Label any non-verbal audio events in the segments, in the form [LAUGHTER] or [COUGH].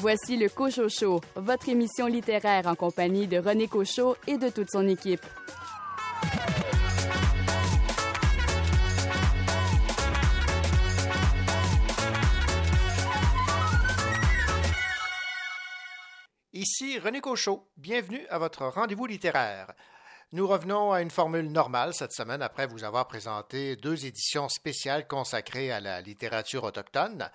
Voici le Cocho Show, votre émission littéraire en compagnie de René Cochot et de toute son équipe. Ici René Cochot. Bienvenue à votre rendez-vous littéraire. Nous revenons à une formule normale cette semaine après vous avoir présenté deux éditions spéciales consacrées à la littérature autochtone.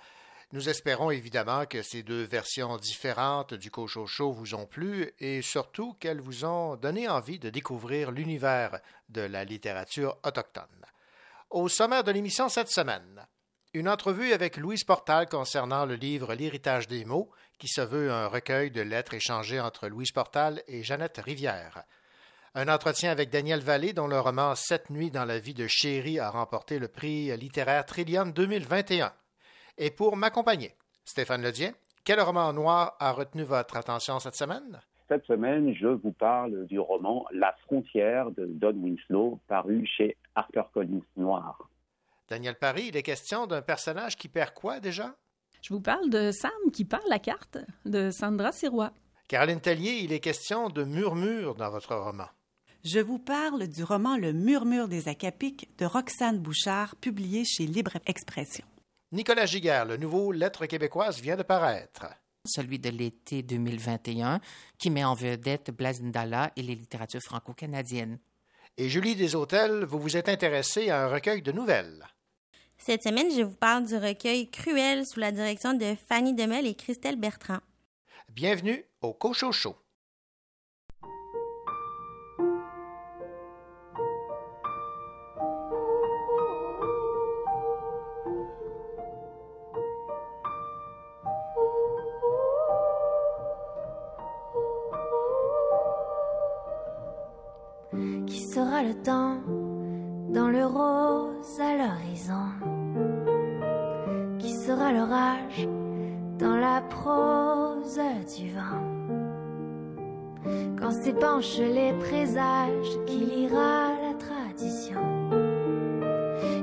Nous espérons évidemment que ces deux versions différentes du Cochocho vous ont plu et surtout qu'elles vous ont donné envie de découvrir l'univers de la littérature autochtone. Au sommaire de l'émission cette semaine, une entrevue avec Louise Portal concernant le livre L'héritage des mots, qui se veut un recueil de lettres échangées entre Louise Portal et Jeannette Rivière. Un entretien avec Daniel Vallée, dont le roman Sept nuits dans la vie de Chéri a remporté le prix littéraire Trillium 2021. Et pour m'accompagner, Stéphane Ledien, quel roman noir a retenu votre attention cette semaine? Cette semaine, je vous parle du roman La frontière de Don Winslow, paru chez HarperCollins Noir. Daniel Paris, il est question d'un personnage qui perd quoi déjà? Je vous parle de Sam qui perd la carte, de Sandra Sirois. Caroline Tellier, il est question de murmure dans votre roman. Je vous parle du roman Le murmure des Acapiques de Roxane Bouchard, publié chez Libre Expression. Nicolas Giguère, le nouveau Lettre québécoise vient de paraître. Celui de l'été 2021, qui met en vedette Blaise Ndala et les littératures franco-canadiennes. Et Julie Deshôtels, vous vous êtes intéressée à un recueil de nouvelles. Cette semaine, je vous parle du recueil Cruel sous la direction de Fanny Demel et Christelle Bertrand. Bienvenue au Cochocho. Le temps dans le rose à l'horizon. Qui sera l'orage dans la prose du vent? Quand s'épanchent les présages qui lira la tradition.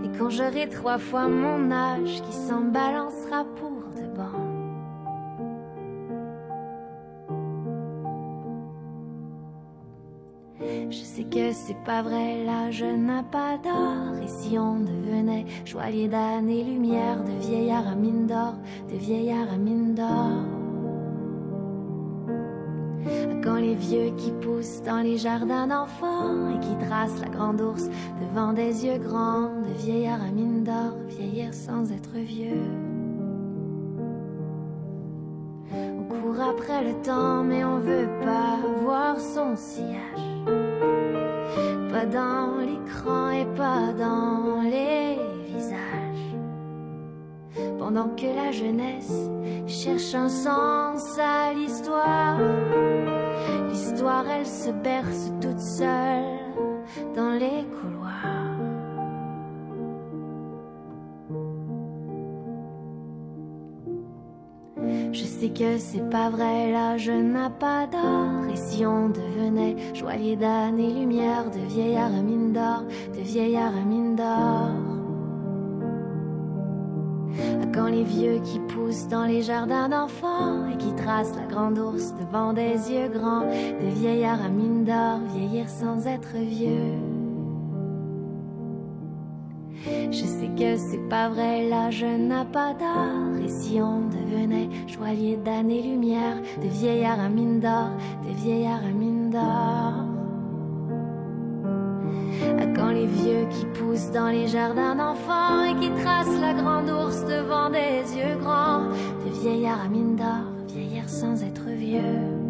Et quand j'aurai trois fois mon âge qui s'en balancera c'est pas vrai, l'âge n'a pas d'or. Et si on devenait joaillier d'âne et lumière, de vieillard à mine d'or, de vieillard à mine d'or. Quand les vieux qui poussent dans les jardins d'enfants et qui tracent la grande ours devant des yeux grands, de vieillard à mine d'or, vieillir sans être vieux. On court après le temps, mais on veut pas voir son sillage pas dans l'écran et pas dans les visages. Pendant que la jeunesse cherche un sens à l'histoire, l'histoire elle se berce toute seule Sais que c'est pas vrai, là je n'a pas d'or. Et si on devenait joaillier et lumière, de vieillard mine d'or, de vieillard mine d'or. Quand les vieux qui poussent dans les jardins d'enfants et qui tracent la grande ours devant des yeux grands, de vieillard à mine d'or, vieillir sans être vieux. Je sais que c'est pas vrai, l'âge n'a pas d'or. Et si on devenait joaillier d'années lumière, de vieillard à mine d'or, de vieillard à mine d'or. Quand les vieux qui poussent dans les jardins d'enfants et qui tracent la grande ours devant des yeux grands, de vieillard à mine d'or, vieillir sans être vieux.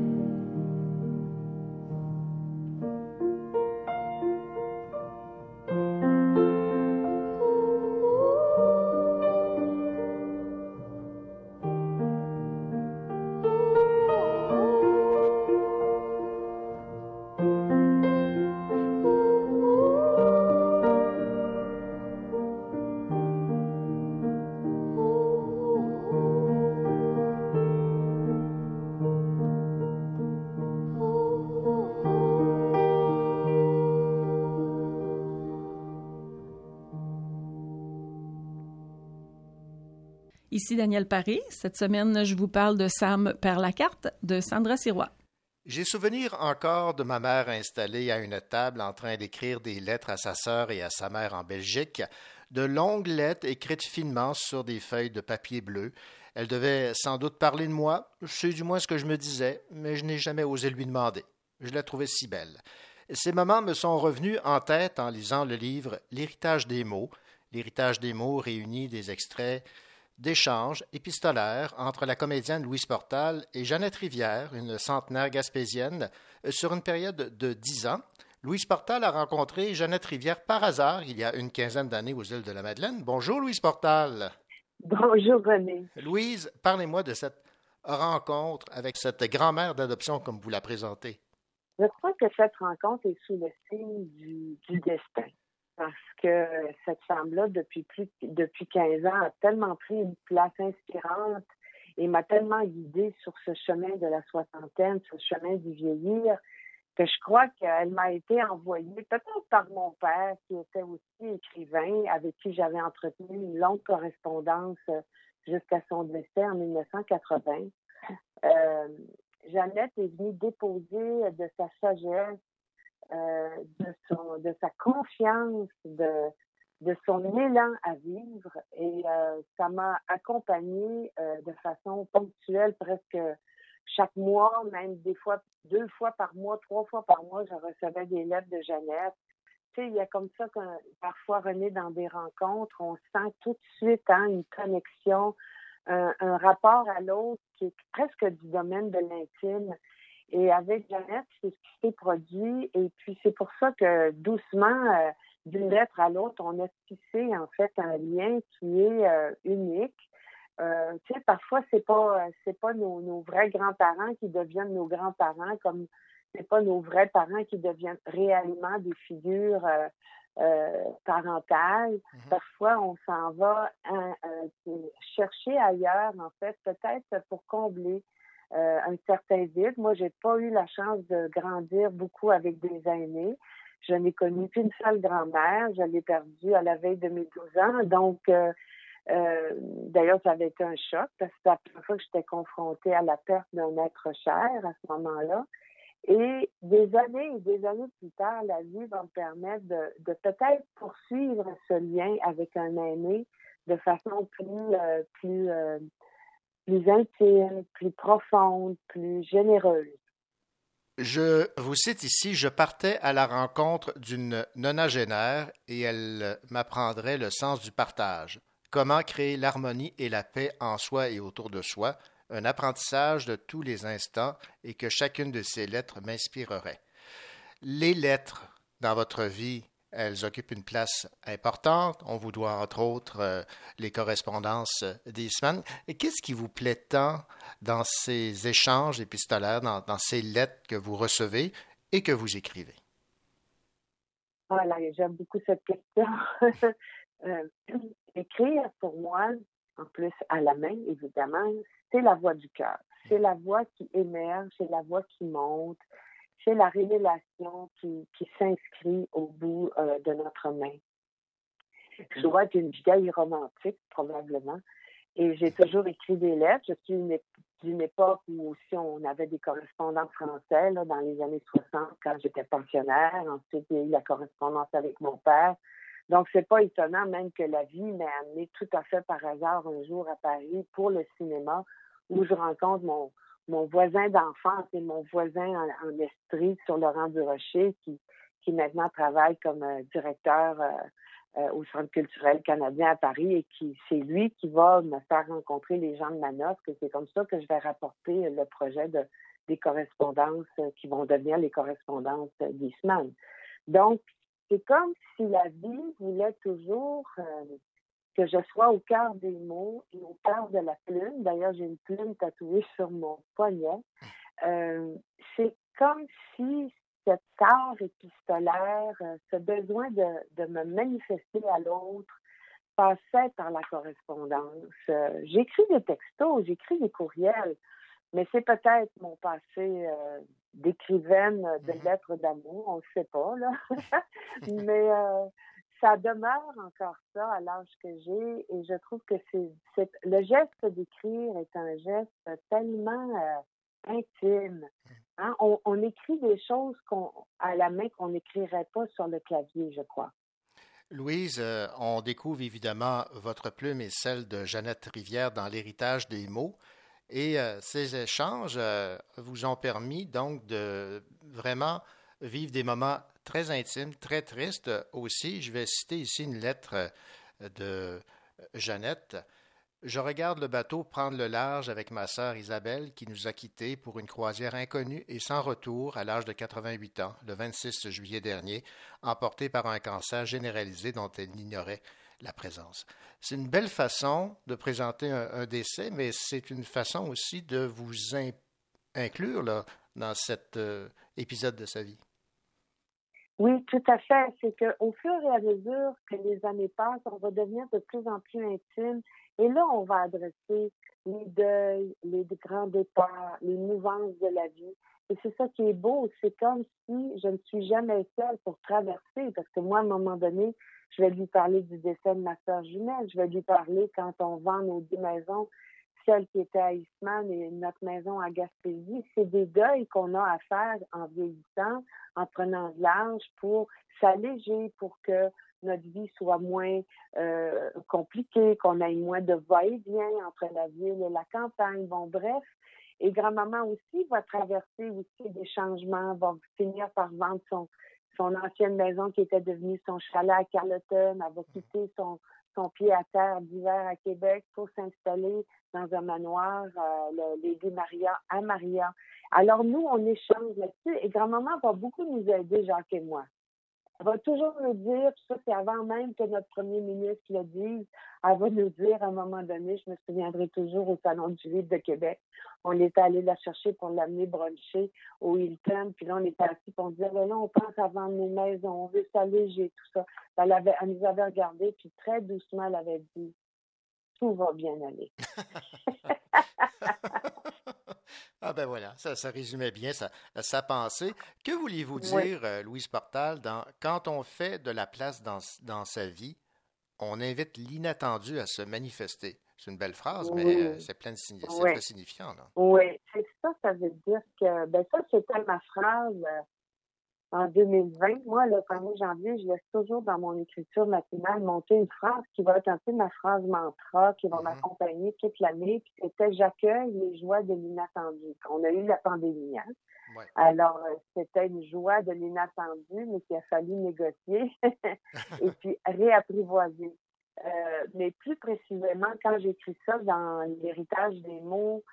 Daniel Paris. Cette semaine, je vous parle de Sam perd la carte de Sandra Sirois. J'ai souvenir encore de ma mère installée à une table en train d'écrire des lettres à sa sœur et à sa mère en Belgique, de longues lettres écrites finement sur des feuilles de papier bleu. Elle devait sans doute parler de moi, c'est du moins ce que je me disais, mais je n'ai jamais osé lui demander. Je la trouvais si belle. Ces moments me sont revenus en tête en lisant le livre L'héritage des mots. L'héritage des mots réunit des extraits d'échanges épistolaires entre la comédienne Louise Portal et Jeannette Rivière, une centenaire gaspésienne, sur une période de dix ans. Louise Portal a rencontré Jeannette Rivière par hasard il y a une quinzaine d'années aux îles de la Madeleine. Bonjour Louise Portal. Bonjour René. Louise, parlez-moi de cette rencontre avec cette grand-mère d'adoption comme vous la présentez. Je crois que cette rencontre est sous le signe du, du destin parce que cette femme-là, depuis plus depuis 15 ans, a tellement pris une place inspirante et m'a tellement guidée sur ce chemin de la soixantaine, ce chemin du vieillir, que je crois qu'elle m'a été envoyée peut-être par mon père, qui était aussi écrivain, avec qui j'avais entretenu une longue correspondance jusqu'à son décès en 1980. Euh, Jeannette est venue déposer de sa sagesse euh, de, son, de sa confiance, de, de son élan à vivre. Et euh, ça m'a accompagnée euh, de façon ponctuelle presque chaque mois, même des fois deux fois par mois, trois fois par mois, je recevais des lettres de Jeannette. Tu sais, il y a comme ça que parfois, René, dans des rencontres, on sent tout de suite hein, une connexion, un, un rapport à l'autre qui est presque du domaine de l'intime. Et avec Jeannette, c'est ce qui s'est produit. Et puis, c'est pour ça que doucement, euh, d'une lettre à l'autre, on a tissé, en fait, un lien qui est euh, unique. Euh, tu sais, parfois, c'est pas, c'est pas nos, nos vrais grands-parents qui deviennent nos grands-parents, comme c'est pas nos vrais parents qui deviennent réellement des figures parentales. Mhm. Parfois, on s'en va hein, chercher ailleurs, en fait, peut-être pour combler euh, un certain vide. Moi, j'ai pas eu la chance de grandir beaucoup avec des aînés. Je n'ai connu qu'une seule grand-mère. Je l'ai perdue à la veille de mes 12 ans. Donc, euh, euh, d'ailleurs, ça avait été un choc parce que c'est la première fois que j'étais confrontée à la perte d'un être cher à ce moment-là. Et des années et des années plus tard, la vie va me permettre de, peut-être poursuivre ce lien avec un aîné de façon plus, plus plus intime, plus profonde, plus généreuse. Je vous cite ici, je partais à la rencontre d'une nonagénaire et elle m'apprendrait le sens du partage. Comment créer l'harmonie et la paix en soi et autour de soi, un apprentissage de tous les instants et que chacune de ces lettres m'inspirerait. Les lettres dans votre vie elles occupent une place importante. On vous doit, entre autres, euh, les correspondances semaines. Et qu'est-ce qui vous plaît tant dans ces échanges épistolaires, dans, ces lettres que vous recevez et que vous écrivez? Voilà, j'aime beaucoup cette question. [LAUGHS] Euh, écrire, pour moi, en plus à la main, évidemment, c'est la voix du cœur. C'est la voix qui émerge, c'est la voix qui monte, c'est la révélation qui, qui s'inscrit au bout euh, de notre main. Je dois être une vieille romantique, probablement. Et j'ai toujours écrit des lettres. Je suis d'une époque où aussi on avait des correspondants français là, dans les années 60 quand j'étais pensionnaire. Ensuite, il y a eu la correspondance avec mon père. Donc, c'est pas étonnant même que la vie m'ait amené tout à fait par hasard un jour à Paris pour le cinéma où je rencontre mon, mon voisin d'enfance et mon voisin en, esprit sur Laurent Durocher, qui, qui maintenant travaille comme euh, directeur euh, euh, au Centre culturel canadien à Paris et qui c'est lui qui va me faire rencontrer les gens de Manosque que c'est comme ça que je vais rapporter le projet de des correspondances qui vont devenir les correspondances d'Isman. Donc, c'est comme si la vie voulait toujours que je sois au cœur des mots et au cœur de la plume. D'ailleurs, j'ai une plume tatouée sur mon poignet. Euh, c'est comme si cet art épistolaire, euh, ce besoin de, de me manifester à l'autre, passait par la correspondance. Euh, j'écris des textos, j'écris des courriels, mais c'est peut-être mon passé d'écrivaine de mm-hmm. lettres d'amour, on ne sait pas, là. [LAUGHS] mais ça demeure encore ça à l'âge que j'ai et je trouve que c'est le geste d'écrire est un geste tellement euh, intime. Hein. On, écrit des choses qu'on à la main qu'on n'écrirait pas sur le clavier, je crois. Louise, euh, on découvre évidemment votre plume et celle de Jeannette Rivière dans l'héritage des mots. Et euh, ces échanges vous ont permis donc de vraiment vivre des moments très intimes, très tristes aussi. Je vais citer ici une lettre de Jeannette. Je regarde le bateau prendre le large avec ma sœur Isabelle qui nous a quittés pour une croisière inconnue et sans retour à l'âge de 88 ans, le 26 juillet dernier, emportée par un cancer généralisé dont elle ignorait la présence. C'est une belle façon de présenter un, décès, mais c'est une façon aussi de vous inclure dans cet euh, épisode de sa vie. Oui, tout à fait. C'est qu'au fur et à mesure que les années passent, on va devenir de plus en plus intime. Et là, on va adresser les deuils, les grands départs, les mouvances de la vie. Et c'est ça qui est beau. C'est comme si je ne suis jamais seule pour traverser. Parce que moi, à un moment donné, je vais lui parler du décès de ma soeur jumelle. Je vais lui parler quand on vend nos deux maisons celle qui était à Eastman et notre maison à Gaspésie, c'est des deuils qu'on a à faire en vieillissant, en prenant de l'âge pour s'alléger, pour que notre vie soit moins euh, compliquée, qu'on ait moins de va-et-vient entre la ville et la campagne. Bon, bref. Et grand-maman aussi va traverser aussi des changements, va finir par vendre son, son ancienne maison qui était devenue son chalet à Carleton, elle va quitter son, son pied à terre d'hiver à Québec pour s'installer dans un manoir, euh, Lady Maria à Maria. Alors nous, on échange là-dessus et grand-maman va beaucoup nous aider, Jacques et moi. Elle va toujours nous dire, ça c'est avant même que notre premier ministre le dise, elle va nous dire à un moment donné, je me souviendrai toujours au Salon du Livre de Québec, on était allé la chercher pour l'amener bruncher au Hilton, puis là on était assis, puis on disait, là, on pense à vendre nos maisons, on veut s'alléger, tout ça. Elle, avait, elle nous avait regardé, puis très doucement, elle avait dit, tout va bien aller. [LAUGHS] Ah ben voilà, ça, ça résumait bien sa, sa pensée. Que vouliez-vous dire, euh, Louise Portal, dans, quand on fait de la place dans, dans sa vie, on invite l'inattendu à se manifester? C'est une belle phrase, mais euh, c'est plein de c'est très signifiant. Là. Oui, c'est ça, ça veut dire que ben ça, c'était ma phrase euh, en 2020, moi, le 1er janvier, je laisse toujours dans mon écriture matinale monter une phrase qui va être un peu ma phrase mantra, qui va mm-hmm. m'accompagner toute l'année. Puis c'était J'accueille les joies de l'inattendu. On a eu la pandémie. Hein? Alors, euh, c'était une joie de l'inattendu, mais qu'il a fallu négocier [LAUGHS] et puis réapprivoiser. Euh, mais plus précisément, quand j'écris ça dans l'héritage des mots,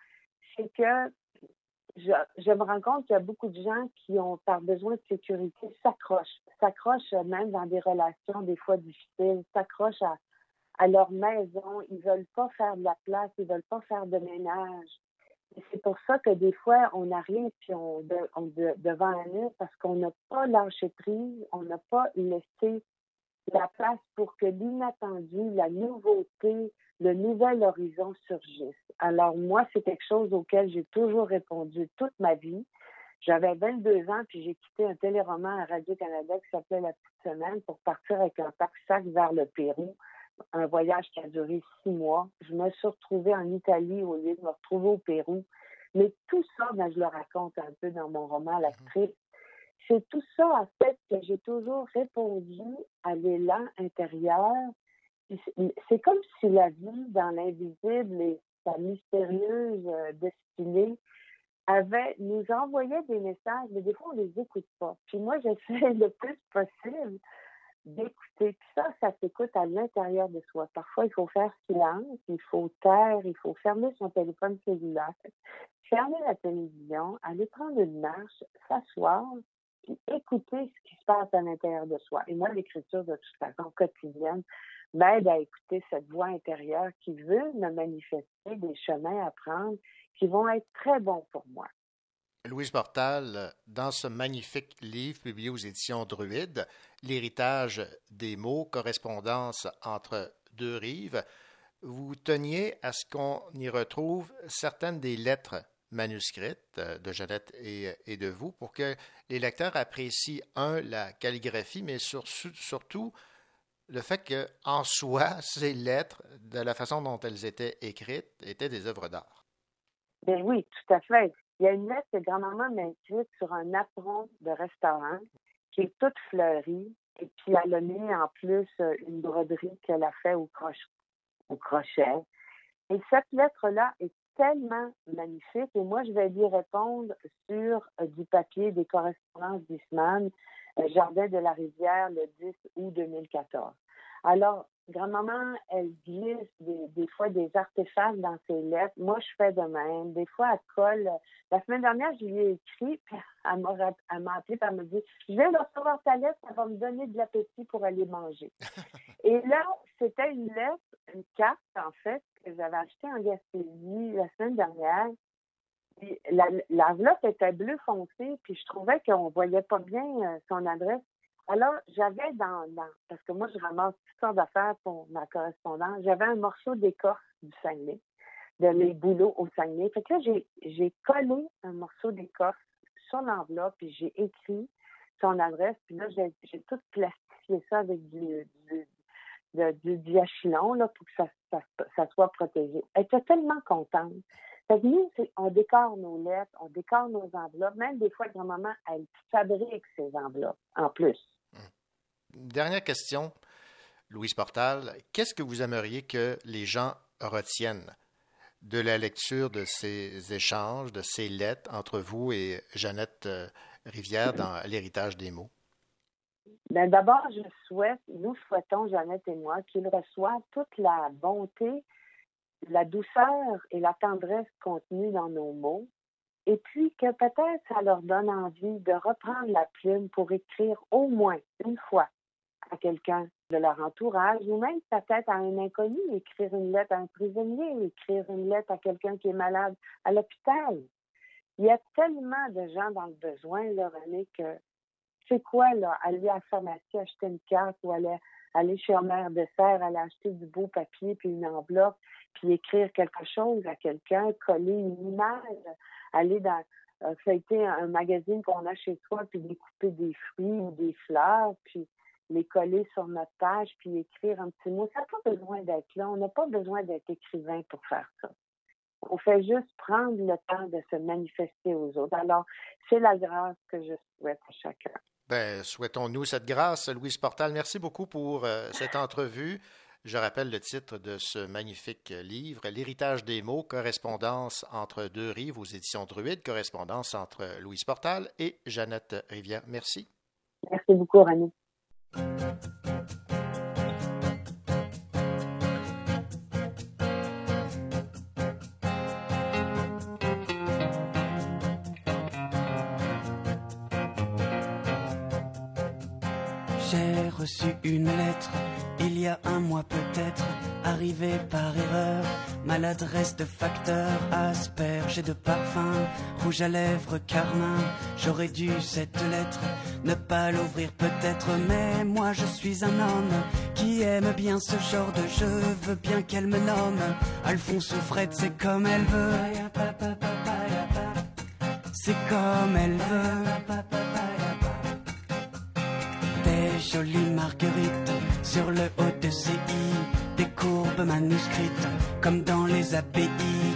c'est que je, me rends compte qu'il y a beaucoup de gens qui ont, par besoin de sécurité, s'accrochent, s'accrochent même dans des relations des fois difficiles, s'accrochent à, à leur maison, ils veulent pas faire de la place, ils veulent pas faire de ménage. C'est pour ça que des fois, on arrive puis on, on devant un mur parce qu'on n'a pas lâché prise, on n'a pas laissé la place pour que l'inattendu, la nouveauté, le nouvel horizon surgisse. Alors moi, c'est quelque chose auquel j'ai toujours répondu toute ma vie. J'avais 22 ans, puis j'ai quitté un téléroman à Radio-Canada qui s'appelait La Petite Semaine pour partir avec un pack-sac vers le Pérou. Un voyage qui a duré six mois. Je me suis retrouvée en Italie au lieu de me retrouver au Pérou. Mais tout ça, ben, je le raconte un peu dans mon roman L'actrice. C'est tout ça, en fait, que j'ai toujours répondu à l'élan intérieur c'est comme si la vie dans l'invisible et sa mystérieuse euh, destinée avait nous envoyait des messages, mais des fois on les écoute pas. Puis moi, [LAUGHS] j'essaie le plus possible d'écouter. Puis ça, ça s'écoute à l'intérieur de soi. Parfois, il faut faire silence, il faut taire, il faut fermer son téléphone cellulaire, fermer la télévision, aller prendre une marche, s'asseoir, puis écouter ce qui se passe à l'intérieur de soi. Et moi, l'écriture, de toute façon, quotidienne, m'aide à écouter cette voix intérieure qui veut me manifester des chemins à prendre qui vont être très bons pour moi. Louise Portal, dans ce magnifique livre publié aux éditions Druide, L'héritage des mots, correspondance entre deux rives, vous teniez à ce qu'on y retrouve certaines des lettres manuscrites euh, de Jeannette et, de vous pour que les lecteurs apprécient, un, la calligraphie, mais surtout le fait qu'en soi, [LAUGHS] ces lettres, de la façon dont elles étaient écrites, étaient des œuvres d'art. Ben oui, tout à fait. Il y a une lettre que grand-maman m'a écrite sur un apron de restaurant qui est toute fleurie. Et puis, elle a mis en plus euh, une broderie qu'elle a fait au, au crochet. Et cette lettre-là est tellement magnifique. Et moi, je vais lui répondre sur euh, du papier des correspondances d'Isman, euh, Jardin de la Rivière, le 10 août 2014. Alors, grand-maman, elle glisse des, fois des artefacts dans ses lettres. Moi, je fais de même. Des fois, elle colle. La semaine dernière, je lui ai écrit, [LAUGHS] puis elle m'a, appelé, puis elle m'a dit Je viens de recevoir ta lettre, ça va me donner de l'appétit pour aller manger. [LAUGHS] Et là, c'était une lettre, une carte, en fait, que j'avais achetée en Gaspésie la semaine dernière. la, l'enveloppe était bleu foncé, puis je trouvais qu'on voyait pas bien euh, son adresse. Alors, j'avais dans, parce que moi, je ramasse toutes sortes d'affaires pour ma correspondance, j'avais un morceau d'écorce du Saguenay, de mes boulots au Saguenay. Fait que là, j'ai collé un morceau d'écorce sur l'enveloppe, puis j'ai écrit son adresse, puis là, j'ai tout plastifié ça avec du, du, du, diachylon, là, pour que ça, ça, soit protégé. Elle était tellement contente. Fait que nous, on décore nos lettres, on décore nos enveloppes. Même des fois, grand-maman, elle fabrique ses enveloppes en plus. Dernière question, Louise Portal. Qu'est-ce que vous aimeriez que les gens retiennent de la lecture de ces échanges, de ces lettres entre vous et Jeannette euh, Rivière dans L'héritage des mots? Ben, d'abord, je souhaite, nous souhaitons, Jeannette et moi, qu'ils reçoivent toute la bonté, la douceur et la tendresse contenues dans nos mots, et puis que peut-être ça leur donne envie de reprendre la plume pour écrire au moins une fois à quelqu'un de leur entourage ou même peut-être à un inconnu, écrire une lettre à un prisonnier, écrire une lettre à quelqu'un qui est malade à l'hôpital. Il y a tellement de gens dans le besoin, là, René, que c'est quoi, là, aller à la pharmacie acheter une carte ou aller, aller chez un mère de serre, aller acheter du beau papier puis une enveloppe, puis écrire quelque chose à quelqu'un, coller une image, aller dans, euh, feuilleter un magazine qu'on a chez soi, puis découper des fruits ou des fleurs, puis les coller sur notre page puis écrire un petit mot. Ça n'a pas besoin d'être là. On n'a pas besoin d'être écrivain pour faire ça. On fait juste prendre le temps de se manifester aux autres. Alors, c'est la grâce que je souhaite à chacun. Ben, souhaitons-nous cette grâce, Louise Portal. Merci beaucoup pour euh, cette entrevue. Je rappelle le titre de ce magnifique livre, L'héritage des mots, correspondance entre deux rives aux éditions Druide, correspondance entre Louise Portal et Jeannette Rivière. Merci. Merci beaucoup, René. J'ai reçu une lettre il y a un mois peut-être, arrivée par erreur. Maladresse de facteur, asperge et de parfum, rouge à lèvres, carmin. J'aurais dû cette lettre ne pas l'ouvrir peut-être, mais moi je suis un homme qui aime bien ce genre de jeu. Veux bien qu'elle me nomme Alphonse ou Fred, c'est comme elle veut. C'est comme elle veut des jolies marguerites sur le haut de CI, des courbes manuscrites comme dans les API,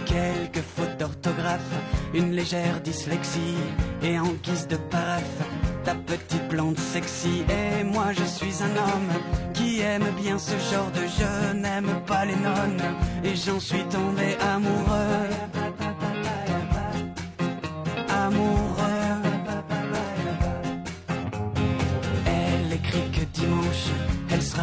quelques fautes d'orthographe, une légère dyslexie et en guise de paraphe ta petite plante sexy et moi je suis un homme qui aime bien ce genre de jeu, n'aime pas les nonnes et j'en suis tombé amoureux. Amoureux.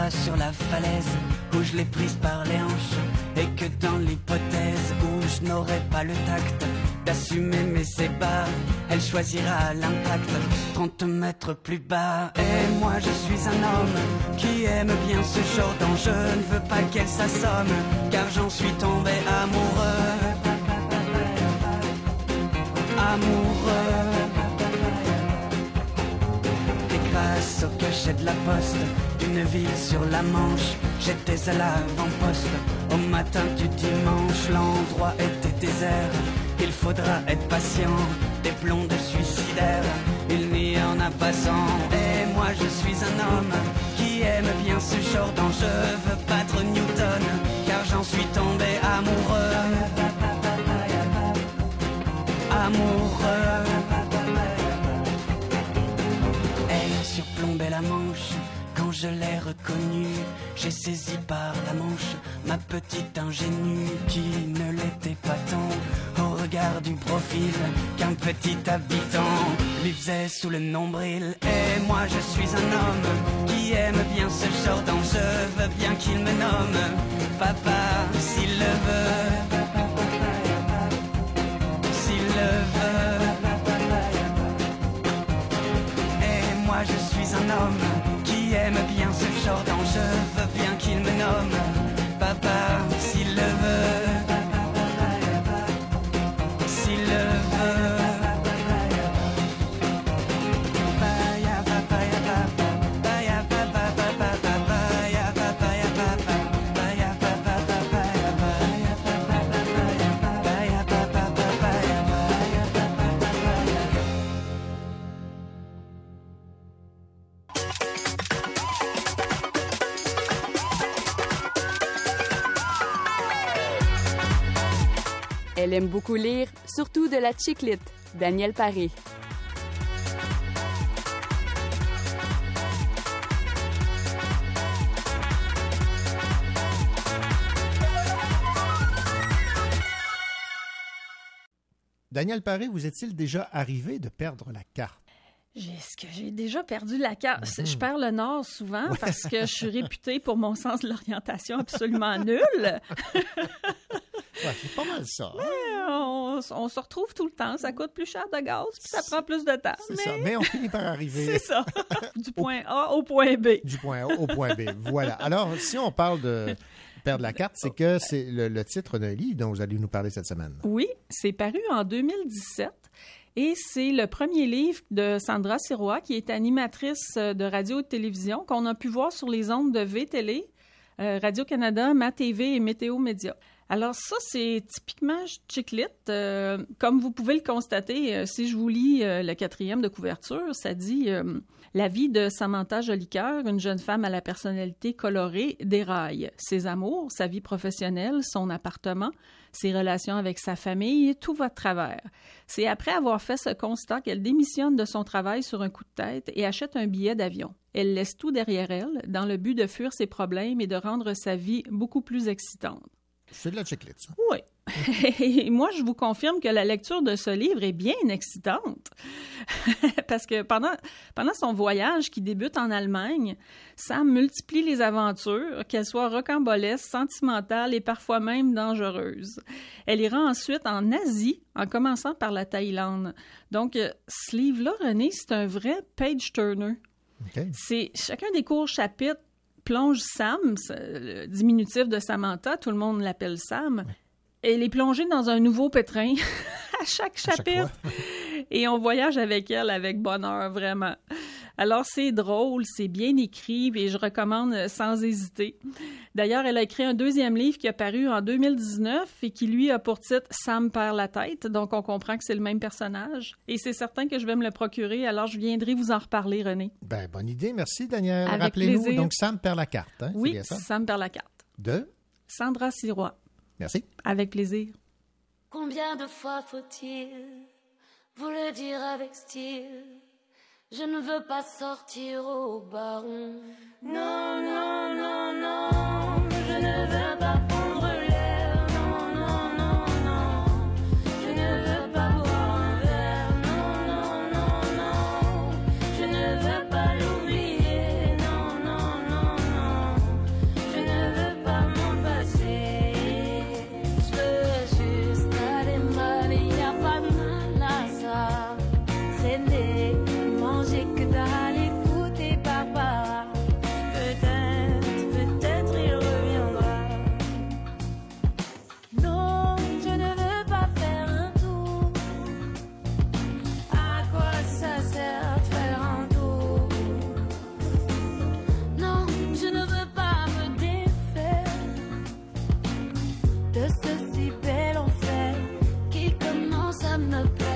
sur la falaise où je l'ai prise par les hanches et que dans l'hypothèse où je n'aurais pas le tact d'assumer mes ébats, elle choisira l'impact 30 mètres plus bas. Et moi je suis un homme qui aime bien ce genre d'enjeu, ne veux pas qu'elle s'assomme car j'en suis tombé amoureux. Amoureux. Grâce au de la poste, une ville sur la Manche. J'étais à l'avant-poste au matin du dimanche. L'endroit était désert. Il faudra être patient. Des plombs de suicidaires, il n'y en a pas sans. Et moi je suis un homme qui aime bien ce genre d'enjeu veut battre Newton, car j'en suis tombé amoureux. Amoureux. Surplombait la manche. Quand je l'ai reconnue, j'ai saisi par la manche ma petite ingénue qui ne l'était pas tant au regard du profil qu'un petit habitant lui faisait sous le nombril. Et moi je suis un homme qui aime bien ce genre d'enjeu, veux bien qu'il me nomme papa s'il le veut. Suis un homme qui aime bien ce genre d'enjeu, veux bien qu'il me nomme. Papa Elle aime beaucoup lire, surtout de la chiclite. Danielle Paré. Daniel Paré, vous est-il déjà arrivé de perdre la carte? Est-ce que j'ai déjà perdu la carte? Mhm. Je perds le nord souvent Ouais. parce que je suis réputée pour mon sens de l'orientation absolument nul. [LAUGHS] Ouais, c'est pas mal ça. hein? on, on se retrouve tout le temps. Ça coûte plus cher de gaz, puis ça prend plus de temps. C'est Mais ça. Mais on finit par arriver [LAUGHS] c'est ça. [LAUGHS] Du point A au point B. du point A au point B. Voilà. Alors, si on parle de perdre la carte, c'est que c'est le, le titre d'un livre dont vous allez nous parler cette semaine. Oui, c'est paru en 2017 et c'est le premier livre de Sandra Sirois, qui est animatrice de radio et de télévision, qu'on a pu voir sur les ondes de V-Télé, euh, Radio-Canada, MaTV et Météo Média. Alors ça, c'est typiquement chiclite. Euh, comme vous pouvez le constater, euh, si je vous lis euh, le quatrième de couverture, ça dit La vie de Samantha Jolicoeur, une jeune femme à la personnalité colorée, déraille. Ses amours, sa vie professionnelle, son appartement, ses relations avec sa famille, tout va de travers. C'est après avoir fait ce constat qu'elle démissionne de son travail sur un coup de tête et achète un billet d'avion. Elle laisse tout derrière elle dans le but de fuir ses problèmes et de rendre sa vie beaucoup plus excitante. C'est de la chiclite, ça. Oui. [LAUGHS] Et moi, je vous confirme que la lecture de ce livre est bien excitante. [LAUGHS] Parce que pendant, pendant son voyage qui débute en Allemagne, Sam multiplie les aventures, qu'elles soient rocambolesques, sentimentales et parfois même dangereuses. Elle ira ensuite en Asie, en commençant par la Thaïlande. Donc, euh, ce livre-là, René, c'est un vrai page-turner. C'est chacun des courts chapitres plonge Sam, le diminutif de Samantha, tout le monde l'appelle Sam. Elle est plongée dans un nouveau pétrin [LAUGHS] à chaque chaque chapitre. et on voyage avec elle avec bonheur, vraiment. Alors, c'est drôle, c'est bien écrit et je recommande euh, sans hésiter. D'ailleurs, elle a écrit un deuxième livre qui a paru en 2019 et qui, lui, a pour titre Sam perd la tête. Donc, on comprend que c'est le même personnage. Et c'est certain que je vais me le procurer. Alors, je viendrai vous en reparler, René. Ben, bonne idée. Merci, Daniel. Rappelez-nous, donc, Sam perd la carte. Hein? Oui, bien ça? Sam perd la carte. De? Sandra Sirois. Merci. Avec plaisir. Combien de fois faut-il vous le dire avec style? Je ne veux pas sortir au baron. Non, non, non, non, I'm the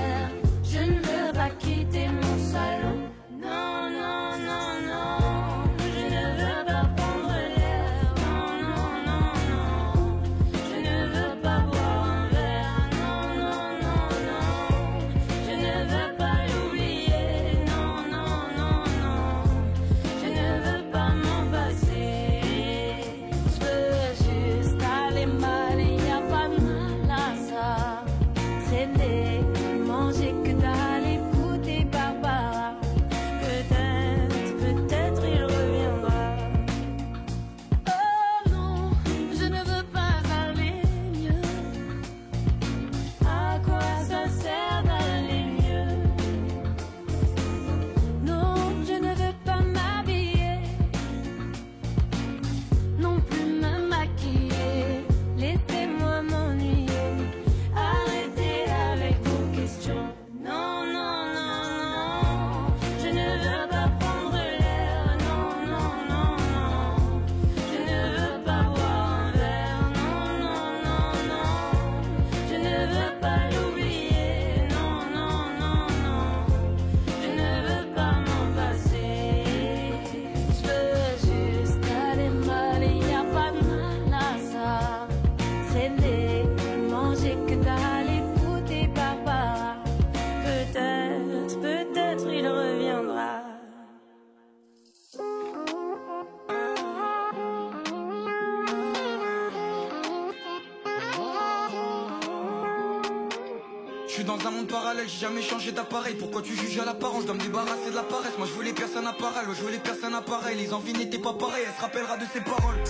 Les envies n'étaient pas pareilles, elle se rappellera de ses paroles.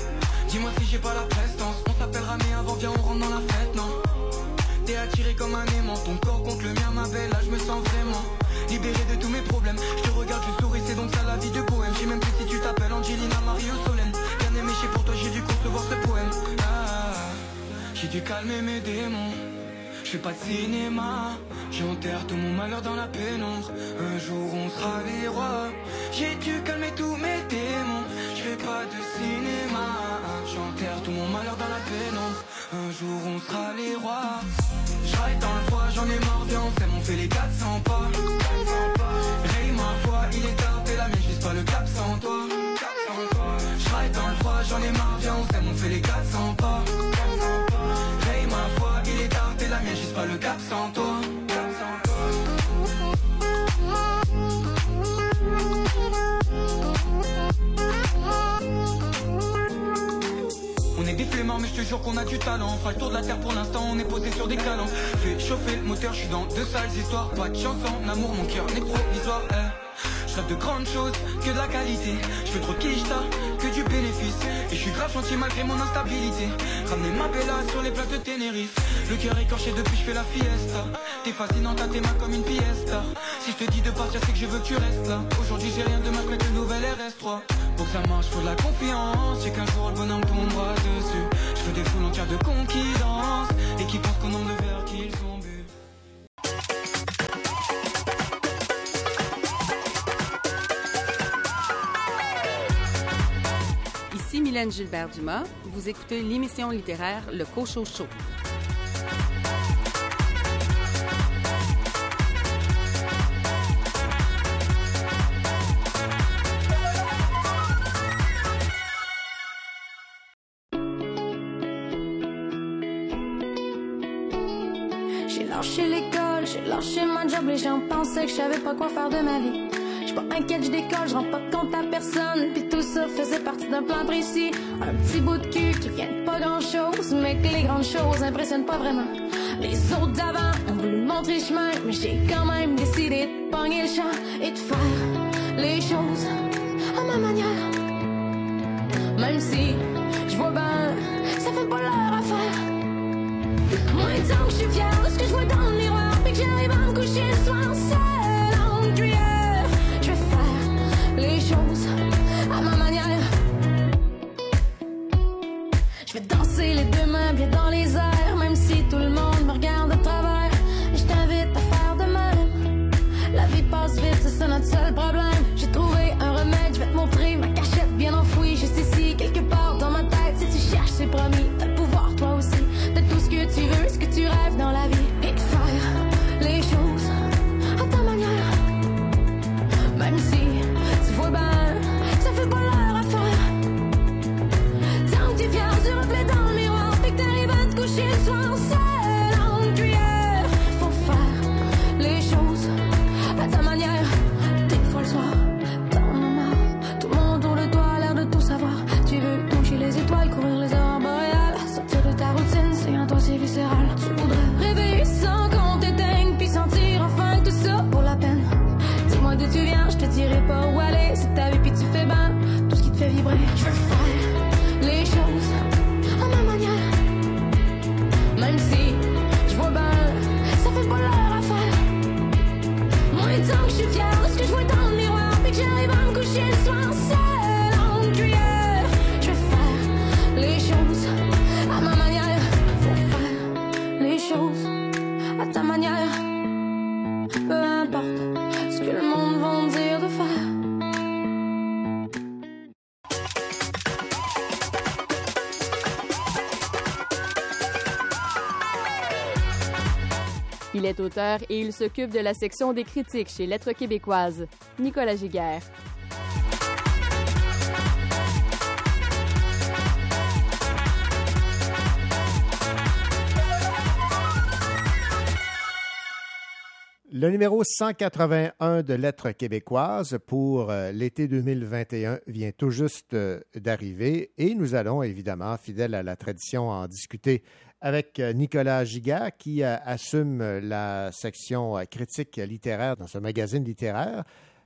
Dis-moi si j'ai pas la prestance. On s'appellera mais avant, viens, on rentre dans la fête, non T'es attiré comme un aimant, ton corps contre le mien, ma belle, là je me sens vraiment libéré de tous mes problèmes. Je te regarde, je souris, c'est donc ça la vie de poème. J'ai même plus si tu t'appelles Angelina Mario Solène. Bien aimé, pour toi, j'ai dû concevoir ce poème. Ah, j'ai dû calmer mes démons. Je fais pas de cinéma, j'enterre tout mon malheur dans la pénombre. Un jour on sera les rois. J'ai dû calmer tous mes démons. Je fais pas de cinéma, j'enterre tout mon malheur dans la pénombre. Un jour on sera les rois. J'arrête dans le froid, j'en ai marre, viens, on fait, on fait les 400 pas. Réveille ma foi, il est tard, t'es la mienne, je pas le cap sans toi. J'arrête dans le froid, j'en ai marre, viens, on fait, on fait les 400 pas. Réveille ma foi, il est tard, t'es la mienne, je pas le cap sans toi. Mais je te jure qu'on a du talent. On le tour de la terre pour l'instant, on est posé sur des canons. Fais chauffer le moteur, je suis dans deux sales histoires. Pas de chance en amour, mon cœur n'est provisoire. Eh. Je rêve de grandes choses, que de la qualité. Je fais trop de que du bénéfice. Et je suis grave gentil malgré mon instabilité. Ramener ma bella sur les plages de Tenerife. Le cœur écorché depuis je fais la fiesta. T'es fascinante à tes mains comme une pièce Si je te dis de partir, c'est que je veux que tu restes là. Aujourd'hui j'ai rien de mal, mais de nouvelle RS3. Pour que ça marche, faut de la confiance. J'ai qu'un jour le bonhomme tombera dessus. Je veux des foules entières de conquidance et qui pensent qu'au nombre de verres qu'ils ont Gilbert-Dumas. Vous écoutez l'émission littéraire Le Cochon Show. les gens pensaient que je savais pas quoi faire de ma vie. Je pas inquiète, je décolle, je rends pas compte à personne. Puis tout ça faisait plan précis. Un petit bout de cul qui vient pas grand chose, mais que les grandes choses impressionnent pas vraiment. Les autres d'avant ont voulu montrer chemin, mais j'ai quand même décidé de pogner le champ et de faire les choses à ma manière. Même si je vois bien, ça fait pas leur affaire. Moi, tant que je suis fière de ce que je vois dans le miroir j'arrive à me coucher le soir seul et il s'occupe de la section des critiques chez Lettres québécoises. Nicolas Giguère. Le numéro 181 de Lettres québécoises pour euh, l'été 2021 vient tout juste euh, d'arriver et nous allons évidemment, fidèles à la tradition, en discuter avec euh, Nicolas Giga qui euh, assume la section euh, critique littéraire dans ce magazine littéraire.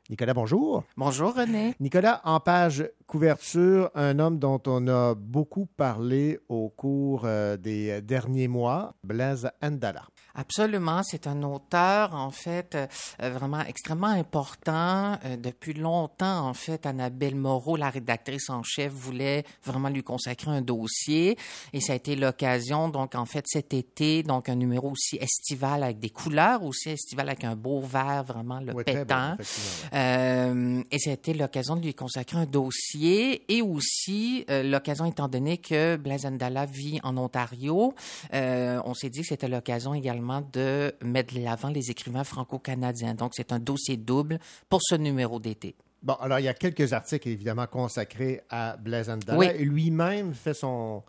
Nicolas, bonjour. Bonjour, René. Nicolas, en page couverture, un homme dont on a beaucoup parlé au cours des derniers mois, Blaise Andala. Absolument, c'est un auteur en fait euh, vraiment extrêmement important. Euh, depuis longtemps, en fait, Annabelle Moreau, la rédactrice en chef, voulait vraiment lui consacrer un dossier et ça a été l'occasion. Donc en fait, cet été, donc un numéro aussi estival avec des couleurs aussi estival avec un beau vert vraiment le pétant. euh, et c'était l'occasion de lui consacrer un dossier et aussi euh, l'occasion étant donné que Blaise Andala vit en Ontario, on s'est dit que c'était l'occasion également de mettre de l'avant les écrivains franco-canadiens. Donc, c'est un dossier double pour ce numéro d'été. Bon, alors, il y a quelques articles évidemment consacrés à Blaise Andala. Lui-même fait son,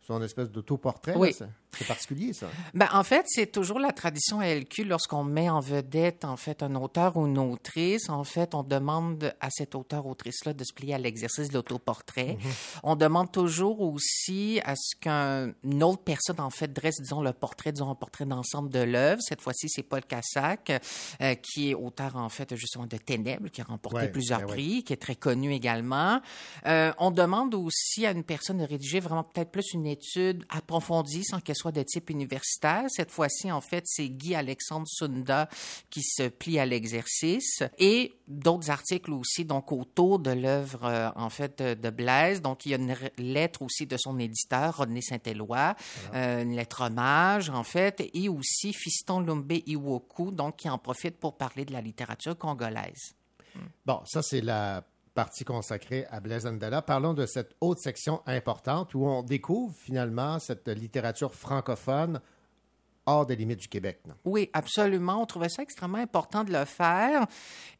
son espèce d'autoportrait. Oui. C'est particulier, ça. Ben, en fait, c'est toujours la tradition à LQ lorsqu'on met en vedette, en fait, un auteur ou une autrice. En fait, on demande à cet auteur-autrice-là de se plier à l'exercice de l'autoportrait. Mhm. On demande toujours aussi à ce qu'une autre personne, en fait, dresse, disons, le portrait, disons, un portrait d'ensemble de l'œuvre. Cette fois-ci, c'est Paul Cassac, euh, qui est auteur, en fait, justement, de Ténèbres, qui a remporté plusieurs ben prix, qui est très connu également. Euh, on demande aussi à une personne de rédiger vraiment peut-être plus une étude approfondie sans qu'elle soit de type universitaire. Cette fois-ci, en fait, c'est Guy-Alexandre Sunda qui se plie à l'exercice et d'autres articles aussi, donc autour de l'œuvre, euh, en fait, de, Blaise. Donc, il y a une lettre aussi de son éditeur, Rodney Saint-Éloi, euh, une lettre hommage, en fait, et aussi Fiston Lumbe Iwoku, donc, qui en profite pour parler de la littérature congolaise. Bon, ça, c'est la partie consacrée à Blaise Andala. Parlons de cette autre section importante où on découvre finalement cette littérature francophone hors des limites du Québec. Oui, absolument. On trouvait ça extrêmement important de le faire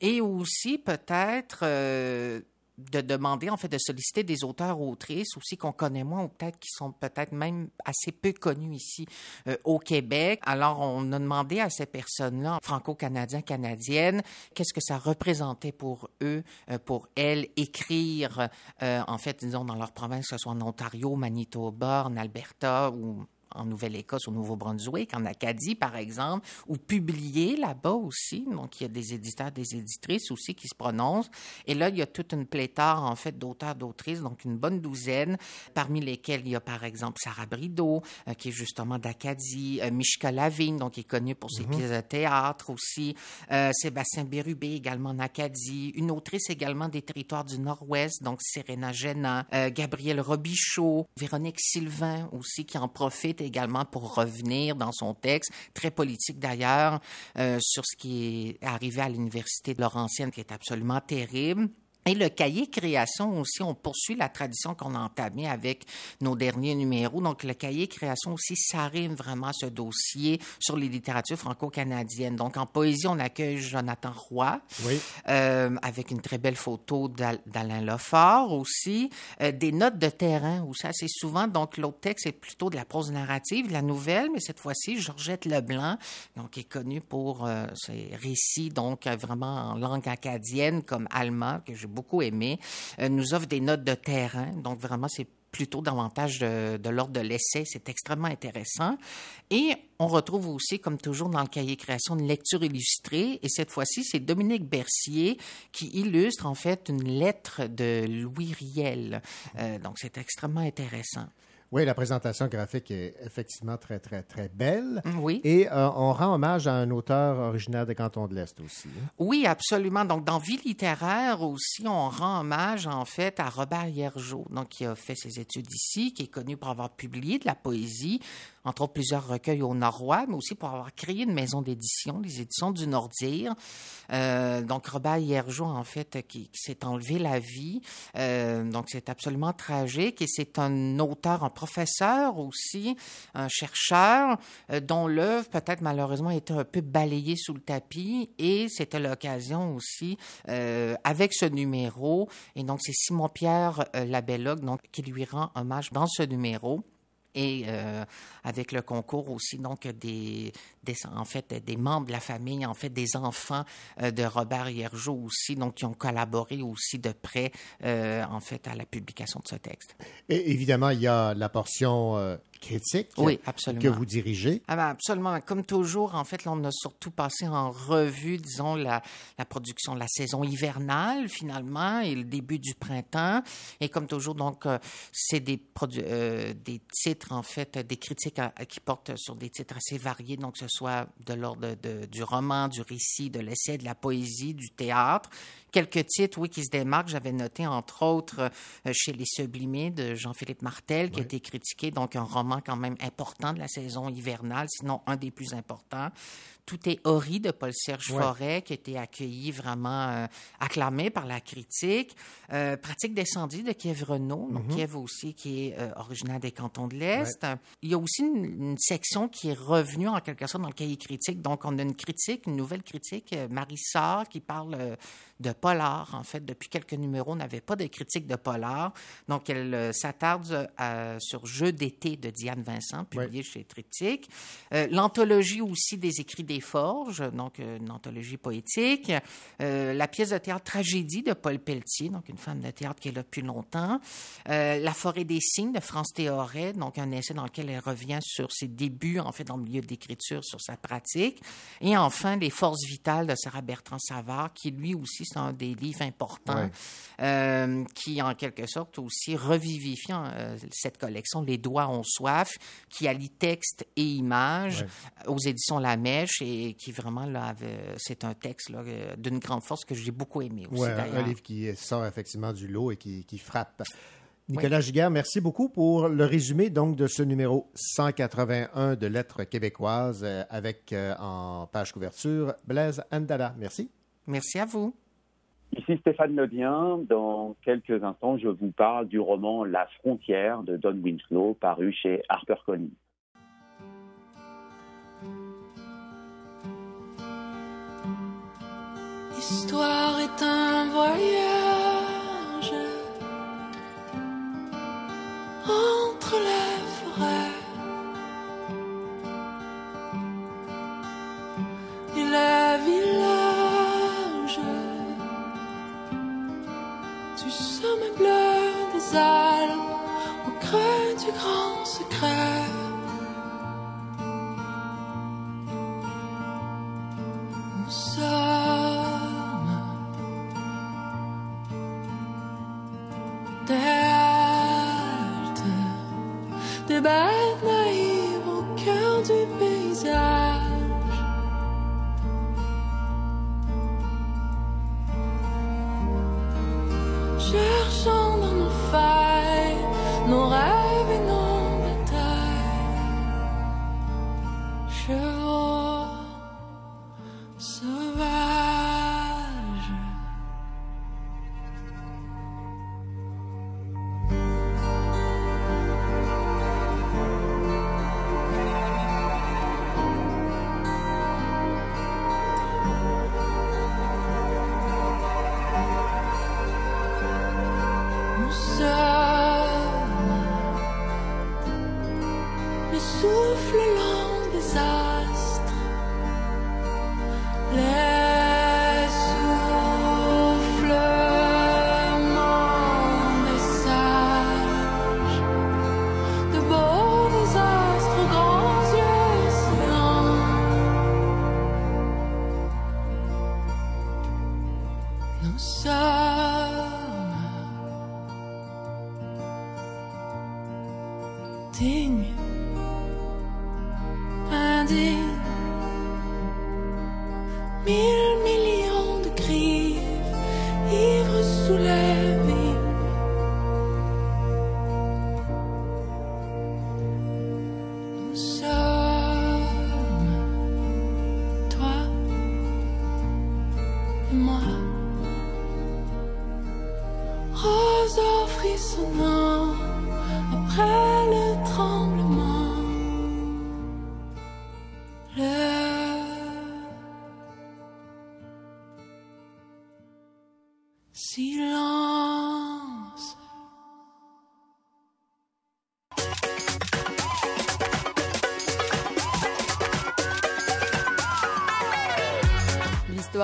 et aussi peut-être euh, de demander, en fait, de solliciter des auteurs autrices aussi qu'on connaît moins ou peut-être qui sont peut-être même assez peu connus ici euh, au Québec. Alors, on a demandé à ces personnes-là, franco-canadiens, canadiennes, qu'est-ce que ça représentait pour eux, euh, pour elles, écrire, euh, en fait, disons, dans leur province, que ce soit en Ontario, Manitoba, en Alberta ou en Nouvelle-Écosse, au Nouveau-Brunswick, en Acadie, par exemple, ou publié là-bas aussi. Donc, il y a des éditeurs, des éditrices aussi qui se prononcent. Et là, il y a toute une pléthore, en fait, d'auteurs, d'autrices, donc une bonne douzaine, parmi lesquels il y a, par exemple, Sarah Brideau, euh, qui est justement d'Acadie, euh, Mishka Lavigne, donc qui est connu pour ses mhm. pièces de théâtre aussi, euh, Sébastien Bérubé, également en Acadie, une autrice également des territoires du Nord-Ouest, donc Serena Gena, Gabriel Robichaud, Véronique Sylvain aussi, qui en profite également pour revenir dans son texte, très politique d'ailleurs, euh, sur ce qui est arrivé à l'Université de Laurentienne, qui est absolument terrible. Et le cahier création aussi, on poursuit la tradition qu'on a entamée avec nos derniers numéros. Donc, le cahier création aussi s'arrime vraiment ce dossier sur les littératures franco-canadiennes. Donc, en poésie, on accueille Jonathan Roy, oui. euh, avec une très belle photo d'Alain Lefort aussi. Euh, des notes de terrain aussi assez souvent. Donc, l'autre texte est plutôt de la prose narrative, de la nouvelle, mais cette fois-ci, Georgette Leblanc, donc, qui est connue pour euh, ses récits, donc, vraiment en langue acadienne, comme Alma, que j'ai beaucoup aimé, euh, nous offre des notes de terrain. Donc, vraiment, c'est plutôt davantage de, l'ordre de l'essai. C'est extrêmement intéressant. Et on retrouve aussi, comme toujours dans le cahier création, une lecture illustrée. Et cette fois-ci, c'est Dominique Bercier qui illustre en fait une lettre de Louis Riel. Euh, donc, c'est extrêmement intéressant. Oui, la présentation graphique est effectivement très, très, très belle. Oui. Et euh, on rend hommage à un auteur originaire des cantons de l'Est aussi. Hein. Oui, absolument. Donc, dans Vie littéraire aussi, on rend hommage, en fait, à Robert Hiergeau, donc, qui a fait ses études ici, qui est connu pour avoir publié de la poésie, entre autres plusieurs recueils au Norois, mais aussi pour avoir créé une maison d'édition, les éditions du Nordir. Euh, donc, Robert Hiergeau, en fait, qui, s'est enlevé la vie. Euh, donc, c'est absolument tragique. Et c'est un auteur, un professeur aussi, un chercheur, euh, dont l'œuvre, peut-être malheureusement, a été un peu balayée sous le tapis. Et c'était l'occasion aussi, euh, avec ce numéro, et donc c'est Simon-Pierre Labelloc, donc, qui lui rend hommage dans ce numéro et euh, avec le concours aussi donc des, en fait des membres de la famille en fait des enfants euh, de Robert Hiergeau aussi donc qui ont collaboré aussi de près euh, en fait à la publication de ce texte. Et évidemment il y a la portion critique Oui, absolument. que vous dirigez. Ah ben, absolument. Comme toujours, en fait, là, on a surtout passé en revue, disons, la, la production de la saison hivernale, finalement, et le début du printemps. Et comme toujours, donc, euh, c'est des, euh, des titres, en fait, des critiques à- qui portent sur des titres assez variés, donc, que ce soit de l'ordre du roman, du récit, de l'essai, de la poésie, du théâtre. Quelques titres, oui, qui se démarquent. J'avais noté, entre autres, euh, chez Les Sublimés de Jean-Philippe Martel, qui a été critiqué, donc un roman quand même important de la saison hivernale, sinon un des plus importants. Tout est Ori de Paul-Serge Ouais. Forêt, qui a été accueilli vraiment euh, acclamé par la critique. Euh, Pratique d'incendie de Kiev Renault, donc Mhm. Kiev aussi, qui est euh, originaire des cantons de l'Est. Il y a aussi une, une section qui est revenue en quelque sorte dans le cahier critique. Donc, on a une critique, une nouvelle critique, euh, Marie Sarr, qui parle euh, de polar. En fait, depuis quelques numéros, on n'avait pas de critique de polar. Donc, elle s'attarde sur Jeux d'été de Diane Vincent, publié chez Triptyque. L'anthologie aussi des écrits des Forges, donc euh, une anthologie poétique. Euh, la pièce de théâtre Tragédie de Paul Pelletier, donc une femme de théâtre qui est là depuis longtemps. Euh, la forêt des signes de France Théoret, donc un essai dans lequel elle revient sur ses débuts, en fait, dans le milieu de l'écriture, sur sa pratique. Et enfin, Les forces vitales de Sarah Bertrand Savard, qui lui aussi, c'est un des livres importants, Ouais. euh, qui en quelque sorte aussi revivifie euh, cette collection Les doigts ont soif, qui allie texte et images Ouais. aux éditions La Mèche et qui vraiment, là, avait- c'est un texte là, euh, d'une grande force que j'ai beaucoup aimé aussi, Ouais, un livre qui sort effectivement du lot et qui, qui frappe. Nicolas Giguère, merci beaucoup pour le résumé donc de ce numéro 181 de Lettres québécoises euh, avec euh, en page couverture Blaise Andala. Merci. Merci à vous. Ici Stéphane Ledien. Dans quelques instants, je vous parle du roman La frontière de Don Winslow, paru chez HarperCollins. L'histoire est un voyage entre les forêts et les villages du sommet bleu des Alpes au creux du grand secret. Des bêtes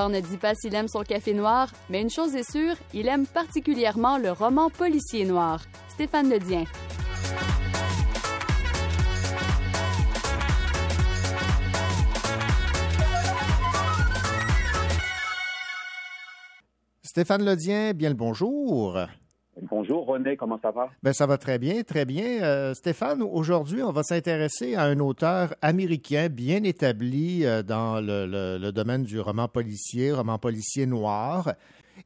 Ne dit pas s'il aime son café noir, mais une chose est sûre, il aime particulièrement le roman policier noir. Stéphane Ledien. Stéphane Ledien, bien le bonjour. Bonjour René, comment ça va? Ben, ça va très bien, très bien. Euh, Stéphane, aujourd'hui, on va s'intéresser à un auteur américain bien établi euh, dans le, domaine du roman policier, roman policier noir.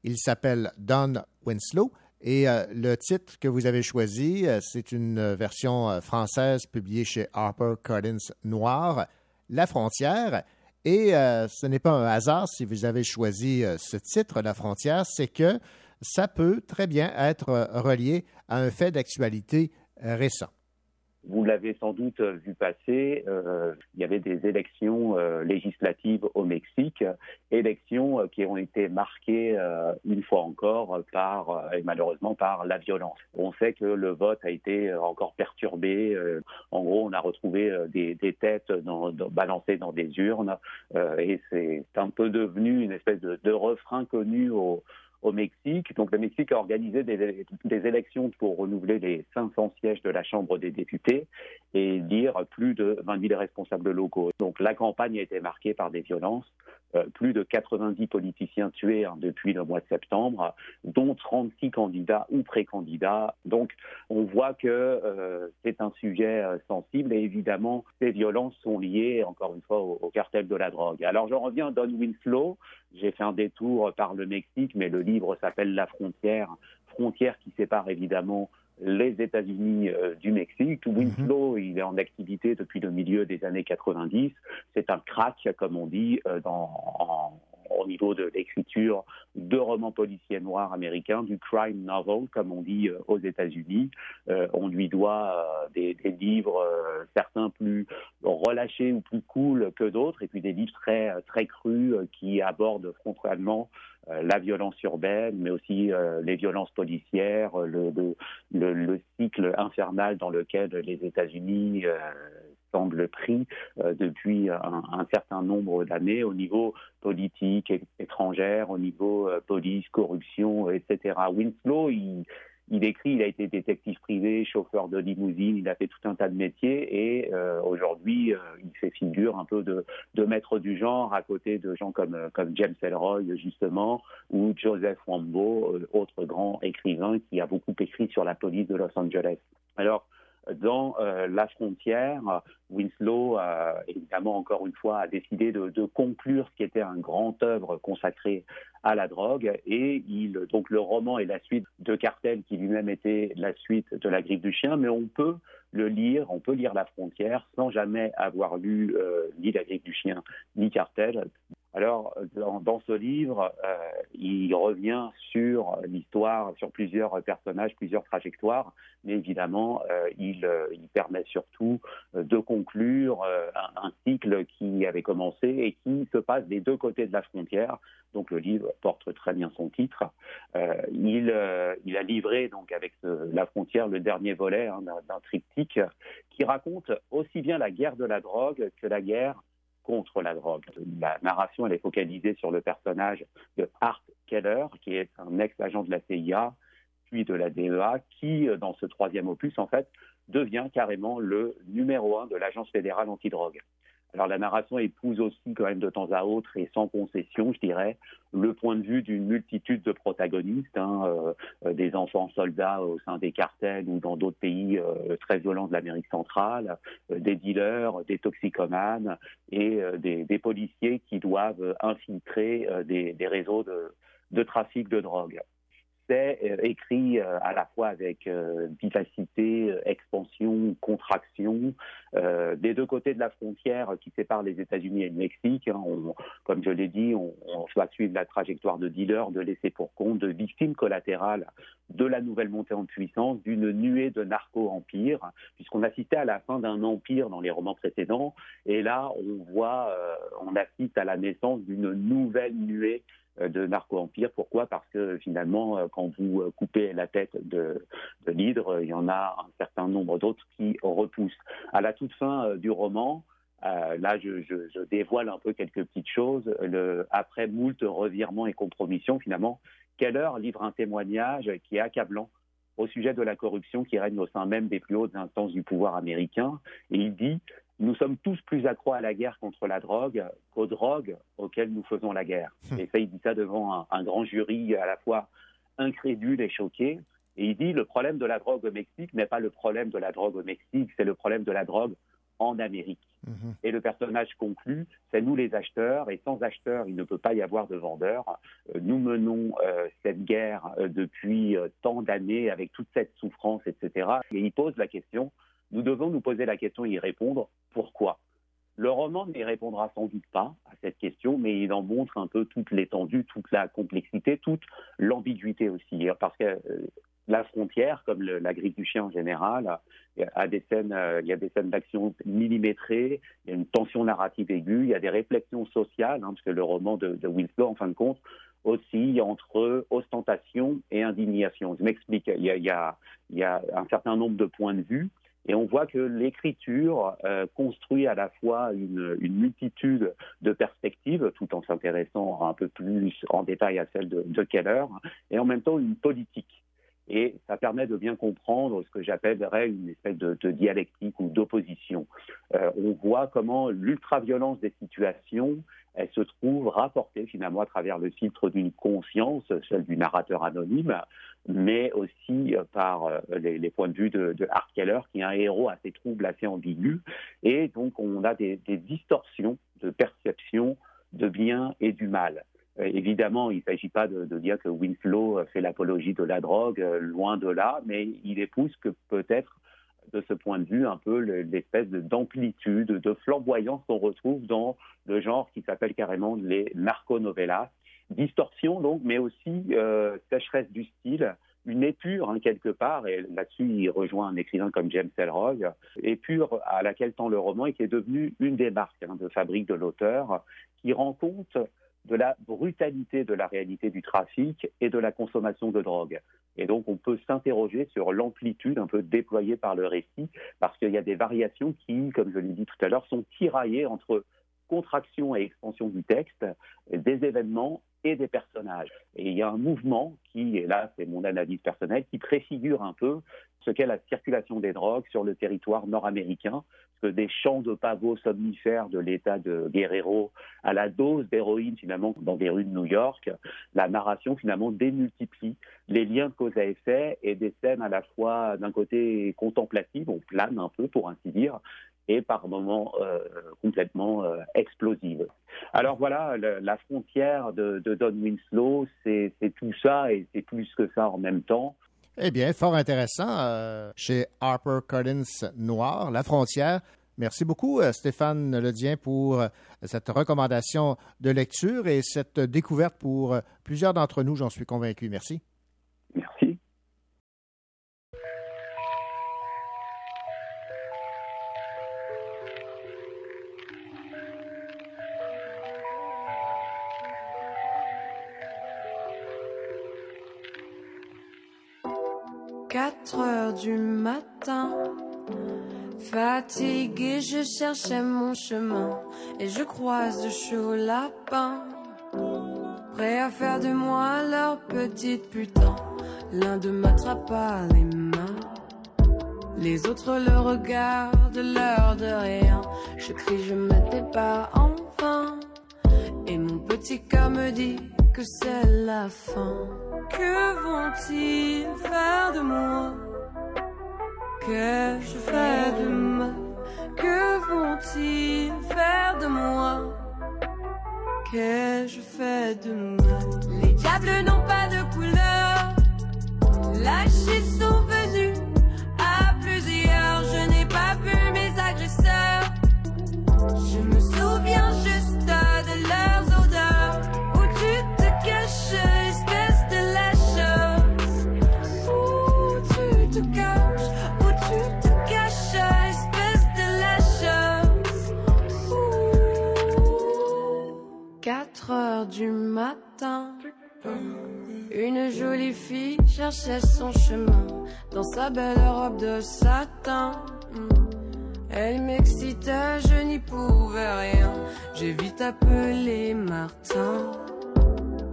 Il s'appelle Don Winslow. Et euh, le titre que vous avez choisi, c'est une version française publiée chez Harper Collins Noir, La frontière. Et ce n'est pas un hasard si vous avez choisi ce titre, La frontière, c'est que ça peut très bien être euh, relié à un fait d'actualité euh, récent. Vous l'avez sans doute vu passer, euh, il y avait des élections législatives au Mexique, élections qui ont été marquées une fois encore par, et malheureusement par la violence. On sait que le vote a été encore perturbé. en gros, on a retrouvé des, têtes balancées dans des urnes et c'est un peu devenu une espèce de refrain connu au, au Mexique. Donc le Mexique a organisé des, élections pour renouveler les 500 sièges de la Chambre des députés et dire plus de 20 000 responsables locaux. Donc la campagne a été marquée par des violences. Euh, plus de 90 politiciens tués hein, depuis le mois de septembre, dont 36 candidats ou pré-candidats. Donc on voit que euh, c'est un sujet euh, sensible et évidemment ces violences sont liées encore une fois au, au cartel de la drogue. Alors j'en reviens à Don Winslow. J'ai fait un détour par le Mexique, mais le livre s'appelle La frontière, frontière qui sépare évidemment les États-Unis euh, du Mexique. Winslow, mhm. il est en activité depuis le milieu des années 90. C'est un crack, comme on dit, euh, dans, au niveau de l'écriture de romans policiers noirs américains, du crime novel, comme on dit euh, aux États-Unis. on lui doit des, des, livres, certains plus relâchés ou plus cool que d'autres, et puis des livres très, très crus qui abordent frontalement la violence urbaine, mais aussi euh, les violences policières, le, le, le, cycle infernal dans lequel les États-Unis euh, semblent pris depuis un, un, certain nombre d'années au niveau politique, étrangère, au niveau police, corruption, etc. Winslow, il, il écrit, il a été détective privé, chauffeur de limousine, il a fait tout un tas de métiers et euh, aujourd'hui euh, il fait figure un peu de, maître du genre à côté de gens comme, euh, James Elroy justement ou Joseph Wambo, autre grand écrivain qui a beaucoup écrit sur la police de Los Angeles. Alors dans euh, la frontière, Winslow, évidemment, encore une fois, a décidé de, de, conclure ce qui était un grand œuvre consacré à la drogue. Et il, donc, le roman est la suite de Cartel, qui lui-même était la suite de La Griffe du Chien, mais on peut le lire, on peut lire La frontière sans jamais avoir lu euh, ni La Griffe du Chien, ni Cartel. Alors, dans, ce livre, euh, il revient sur l'histoire, sur plusieurs personnages, plusieurs trajectoires, mais évidemment, euh, il, il, permet surtout de conclure un, un, cycle qui avait commencé et qui se passe des deux côtés de la frontière. Donc, le livre porte très bien son titre. il, il, a livré, donc, avec ce, la frontière, le dernier volet hein, d'un triptyque qui raconte aussi bien la guerre de la drogue que la guerre contre la drogue. La narration, elle est focalisée sur le personnage de Art Keller, qui est un ex-agent de la CIA, puis de la DEA, qui, dans ce troisième opus, en fait, devient carrément le numéro un de l'Agence fédérale antidrogue. Alors la narration épouse aussi quand même de temps à autre et sans concession, je dirais, le point de vue d'une multitude de protagonistes, hein, euh, des enfants soldats au sein des cartels ou dans d'autres pays euh, très violents de l'Amérique centrale, euh, des dealers, des toxicomanes et des, policiers qui doivent infiltrer des, réseaux de trafic de drogue euh, écrit euh, à la fois avec euh, vivacité, expansion, contraction, des deux côtés de la frontière qui sépare les États-Unis et le Mexique. Hein, comme je l'ai dit, on, on, va suivre la trajectoire de dealers, de laissés pour compte, de victimes collatérales de la nouvelle montée en puissance, d'une nuée de narco-empires, puisqu'on assistait à la fin d'un empire dans les romans précédents, et là on voit, on assiste à la naissance d'une nouvelle nuée de narco-empire. Pourquoi? Parce que finalement, euh, quand vous euh, coupez la tête de, de l'hydre, il y en a un certain nombre d'autres qui repoussent. À la toute fin du roman, euh, là, je, dévoile un peu quelques petites choses. Après moult revirements et compromissions, finalement, Keller livre un témoignage qui est accablant au sujet de la corruption qui règne au sein même des plus hautes instances du pouvoir américain. Et il dit nous sommes tous plus accrocs à la guerre contre la drogue qu'aux drogues auxquelles nous faisons la guerre. Hum. Et ça, il dit ça devant un, un grand jury à la fois incrédule et choqué. Et il dit le problème de la drogue au Mexique n'est pas le problème de la drogue au Mexique, c'est le problème de la drogue en Amérique. Et le personnage conclut, c'est nous les acheteurs, et sans acheteurs, il ne peut pas y avoir de vendeurs. Euh, Nous menons euh, cette guerre euh, depuis euh, tant d'années avec toute cette souffrance, etc. Et il pose la question, nous devons nous poser la question et y répondre, pourquoi? Le roman n'y répondra sans doute pas à cette question, mais il en montre un peu toute l'étendue, toute la complexité, toute l'ambiguïté aussi. Parce que euh, la frontière, comme le- la griffe du chien en général, a des scènes, euh, il y a des scènes d'action millimétrées, il y a une tension narrative aiguë, il y a des réflexions sociales, hein, parce que le roman de, de en fin de compte, oscille entre ostentation et indignation. Je m'explique, il y a un certain nombre de points de vue, et on voit que l'écriture euh, construit à la fois une, multitude de perspectives, tout en s'intéressant un peu plus en détail à celle de, de Keller, et en même temps une politique. Et ça permet de bien comprendre ce que j'appellerais une espèce de, de dialectique ou d'opposition. Euh, on voit comment l'ultraviolence des situations, elle se trouve rapportée finalement à travers le filtre d'une conscience, celle du narrateur anonyme, mais aussi euh, par euh, les, points de vue de, de Art Keller, qui est un héros assez trouble, assez ambigu. Et donc on a des, distorsions de perception de bien et du mal. Euh, évidemment, il ne s'agit pas de, de dire que Winslow fait l'apologie de la drogue, loin de là, mais il épouse que peut-être de ce point de vue un peu le- l'espèce de- d'amplitude, de flamboyance qu'on retrouve dans le genre qui s'appelle carrément les narconovellas. Distorsion donc, mais aussi euh, sécheresse du style, une épure hein, quelque part, et là-dessus il rejoint un écrivain comme James Ellroy, épure à laquelle tend le roman et qui est devenue une des marques hein, de fabrique de l'auteur, qui rend compte de la brutalité de la réalité du trafic et de la consommation de drogue. Et donc, on peut s'interroger sur l'amplitude un peu déployée par le récit, parce qu'il y a des variations qui, comme je l'ai dit tout à l'heure, sont tiraillées entre contraction et expansion du texte, des événements et des personnages. Et il y a un mouvement qui, et là c'est mon analyse personnelle, qui préfigure un peu ce qu'est la circulation des drogues sur le territoire nord-américain, que des champs de pavots somnifères de l'état de Guerrero à la dose d'héroïne finalement dans des rues de New York, la narration finalement démultiplie les liens de cause à effet et des scènes à la fois d'un côté contemplatives, on plane un peu pour ainsi dire, et par moments euh, complètement euh, explosives. Alors voilà, la frontière de, Don Winslow, c'est tout ça et c'est plus que ça en même temps. Eh bien, fort intéressant euh, chez Harper Collins Noir, La Frontière. Merci beaucoup, euh, Stéphane Ledien, pour euh, cette recommandation de lecture et cette découverte pour plusieurs d'entre nous, j'en suis convaincu. Merci. Quatre heures du matin. Fatigué, je cherchais mon chemin et je croise de chauds lapins. Prêts à faire de moi leur petite putain. L'un d'eux m'attrapa les mains. Les autres le regardent, l'air de rien. Je crie, je me débat enfin. Et mon petit cœur me dit que c'est la fin. Que vont-ils faire de moi? Qu'ai-je fait de mal Que vont-ils faire de moi? Qu'ai-je fait de mal Les diables n'ont pas de couleur. Sont du matin une jolie fille cherchait son chemin dans sa belle robe de satin. Elle m'excitait, je n'y pouvais rien. J'ai vite appelé Martin.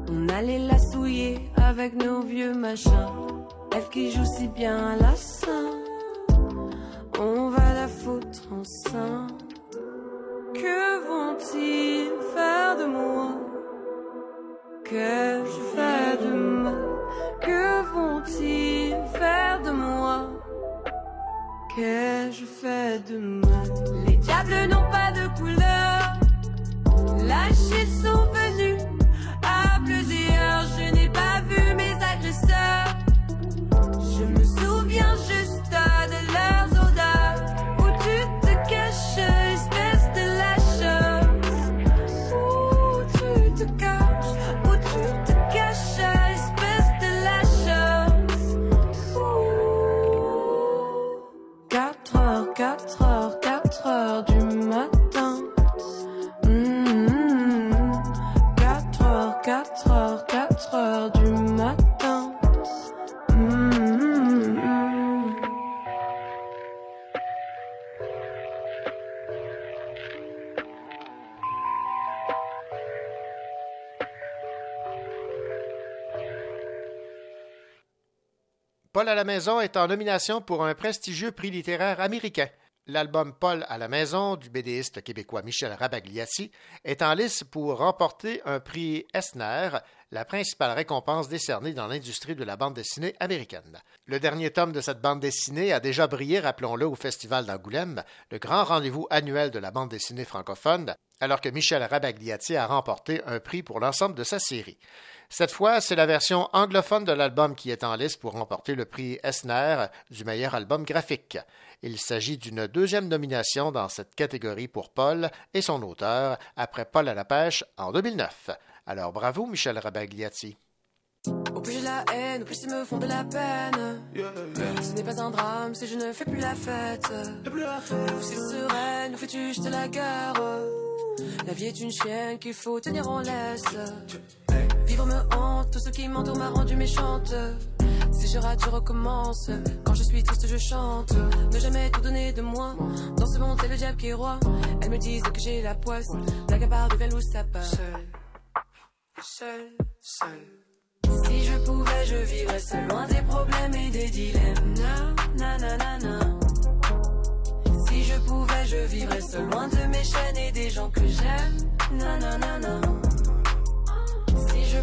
On allait la souiller avec nos vieux machins. Elle qui joue si bien à la sainte, on va la foutre enceinte. Que vont-ils faire de moi? Qu'ai-je fait de mal Que vont-ils faire de moi? Qu'ai-je fait de mal Les diables n'ont pas de couleur Lâches, ils sont venus à plusieurs. 4 heures, 4 heures, 4 heures du matin. Mmh. 4 heures, 4 heures, 4 heures du matin. Mmh. Paul à la maison est en nomination pour un prestigieux prix littéraire américain. L'album Paul à la maison du BDiste québécois Michel Rabagliati est en lice pour remporter un prix Esner, la principale récompense décernée dans l'industrie de la bande dessinée américaine. Le dernier tome de cette bande dessinée a déjà brillé, rappelons-le, au Festival d'Angoulême, le grand rendez-vous annuel de la bande dessinée francophone, alors que Michel Rabagliati a remporté un prix pour l'ensemble de sa série. Cette fois, c'est la version anglophone de l'album qui est en liste pour remporter le prix Esner du meilleur album graphique. Il s'agit d'une deuxième nomination dans cette catégorie pour Paul et son auteur, après Paul à la pêche en 2009. Alors bravo, Michel Rabagliati. Au plus j'ai la haine, au plus ils me font de la peine. Ce n'est pas un drame si je ne fais plus la fête. Nous c'est sereine, nous fais-tu jeter la guerre? La vie est une chienne qu'il faut tenir en laisse. Vivre me hante, tout ce qui m'entoure m'a rendu méchante. Je rate, je recommence. Quand je suis triste, je chante. Ne jamais tout donner de moi. Dans ce monde, c'est le diable qui est roi. Elles me disent que j'ai la poisse. La gabarre devient où ça part. Seul, seul, seul. Si je pouvais, je vivrais seul, loin des problèmes et des dilemmes. Na, na, na, na, na. Si je pouvais, je vivrais seul, loin de mes chaînes et des gens que j'aime. Na, na, na, na.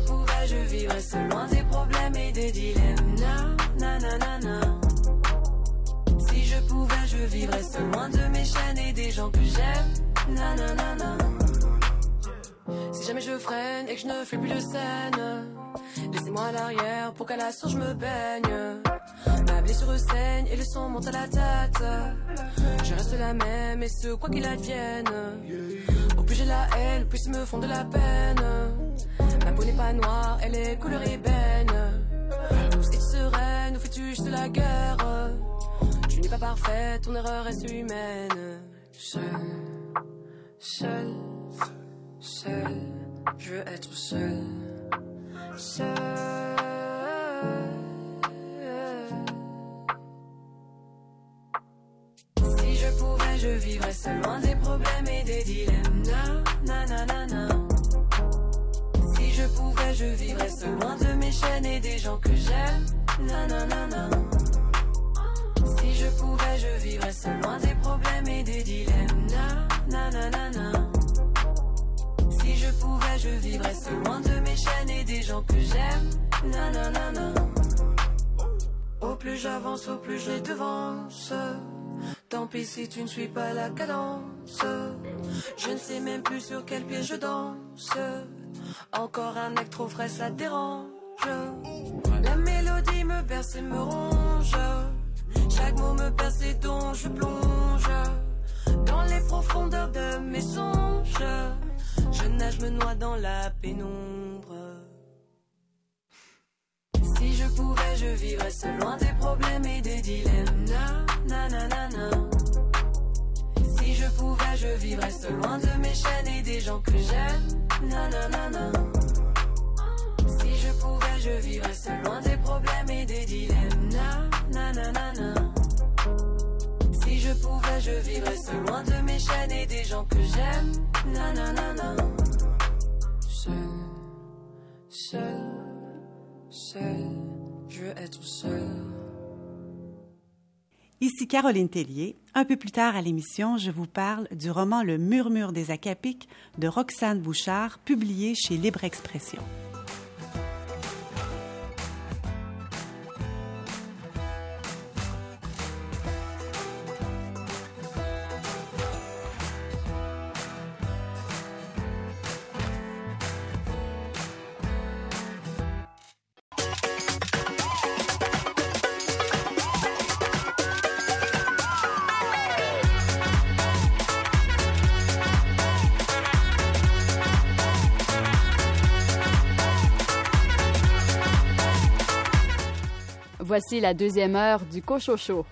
Je pouvais, je vivrais seul, loin des problèmes et des dilemmes. Na, na, na, na. Si je pouvais, je vivrais seul, loin de mes chaînes et des gens que j'aime. Na, na, na, na. Si jamais je freine et que je ne fais plus de scène, laissez-moi à l'arrière pour qu'à la source je me baigne. Ma blessure saigne et le sang monte à la tête. Je reste la même et ce quoi qu'il advienne. Au plus j'ai la haine, plus ils me font de la peine. Peau n'est pas noire, elle est couleur ébène. Nous es sereine, nous fais-tu juste la guerre? Tu n'es pas parfaite, ton erreur reste humaine. Seul, seul, seul, je veux être seul. Seul. Si je pouvais, je vivrais seul, loin des problèmes et des dilemmes. Na, na, na, na, na. Si je pouvais, je vivrais seul, loin de mes chaînes et des gens que j'aime. Na, na, na, na. Si je pouvais, je vivrais seul, loin des problèmes et des dilemmes. Na, na, na, na, na. Si je pouvais, je vivrais seul, loin de mes chaînes et des gens que j'aime. Na, na, na, na. Au plus j'avance, au plus je devance. Tant pis si tu ne suis pas la cadence. Je ne sais même plus sur quel pied je danse. Encore un acte trop frais, ça dérange. La mélodie me berce et me ronge. Chaque mot me perce et dont je plonge. Dans les profondeurs de mes songes. Je nage, me noie dans la pénombre. Si je pouvais, je vivrais seul, loin des problèmes et des dilemmes. Na, na, na, na, na. Si je pouvais, je vivrais seul, loin de mes chaînes et des gens que j'aime. Na, na, na, na. Si je pouvais, je vivrais seul, loin des problèmes et des dilemmes. Na, na, na, na, na. Si je pouvais, je vivrais seul, loin de mes chaînes et des gens que j'aime. Na, na, na, na. Seul, seul, seul, je veux être seul. Ici Caroline Tellier. Un peu plus tard à l'émission, je vous parle du roman Le murmure des acapiques de Roxane Bouchard, publié chez Libre Expression. Voici la deuxième heure du Cochocho.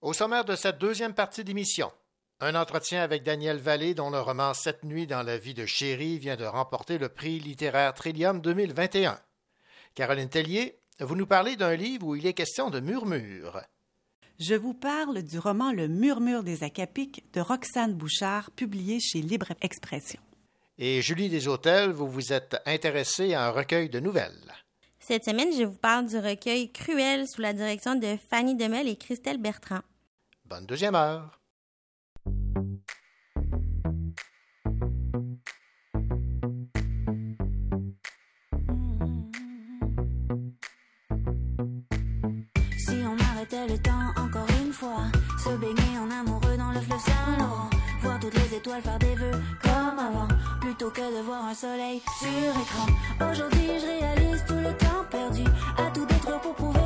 Au sommaire de cette deuxième partie d'émission, un entretien avec Daniel Vallée, dont le roman Cette nuit dans la vie de Chéri vient de remporter le prix littéraire Trillium 2021. Caroline Tellier, vous nous parlez d'un livre où il est question de murmure. Je vous parle du roman Le murmure des acapiques de Roxane Bouchard, publié chez Libre Expression. Et Julie Deshôtels, vous vous êtes intéressée à un recueil de nouvelles. Cette semaine, je vous parle du recueil Cruel sous la direction de Fanny Demel et Christelle Bertrand. Bonne deuxième heure. Si on arrêtait le temps encore une fois, se baigner en amoureux dans le fleuve Saint-Laurent, voir toutes les étoiles faire des vœux comme avant, plutôt que de voir un soleil sur écran. Aujourd'hui, je réalise tout le temps perdu, à tout d'être pour prouver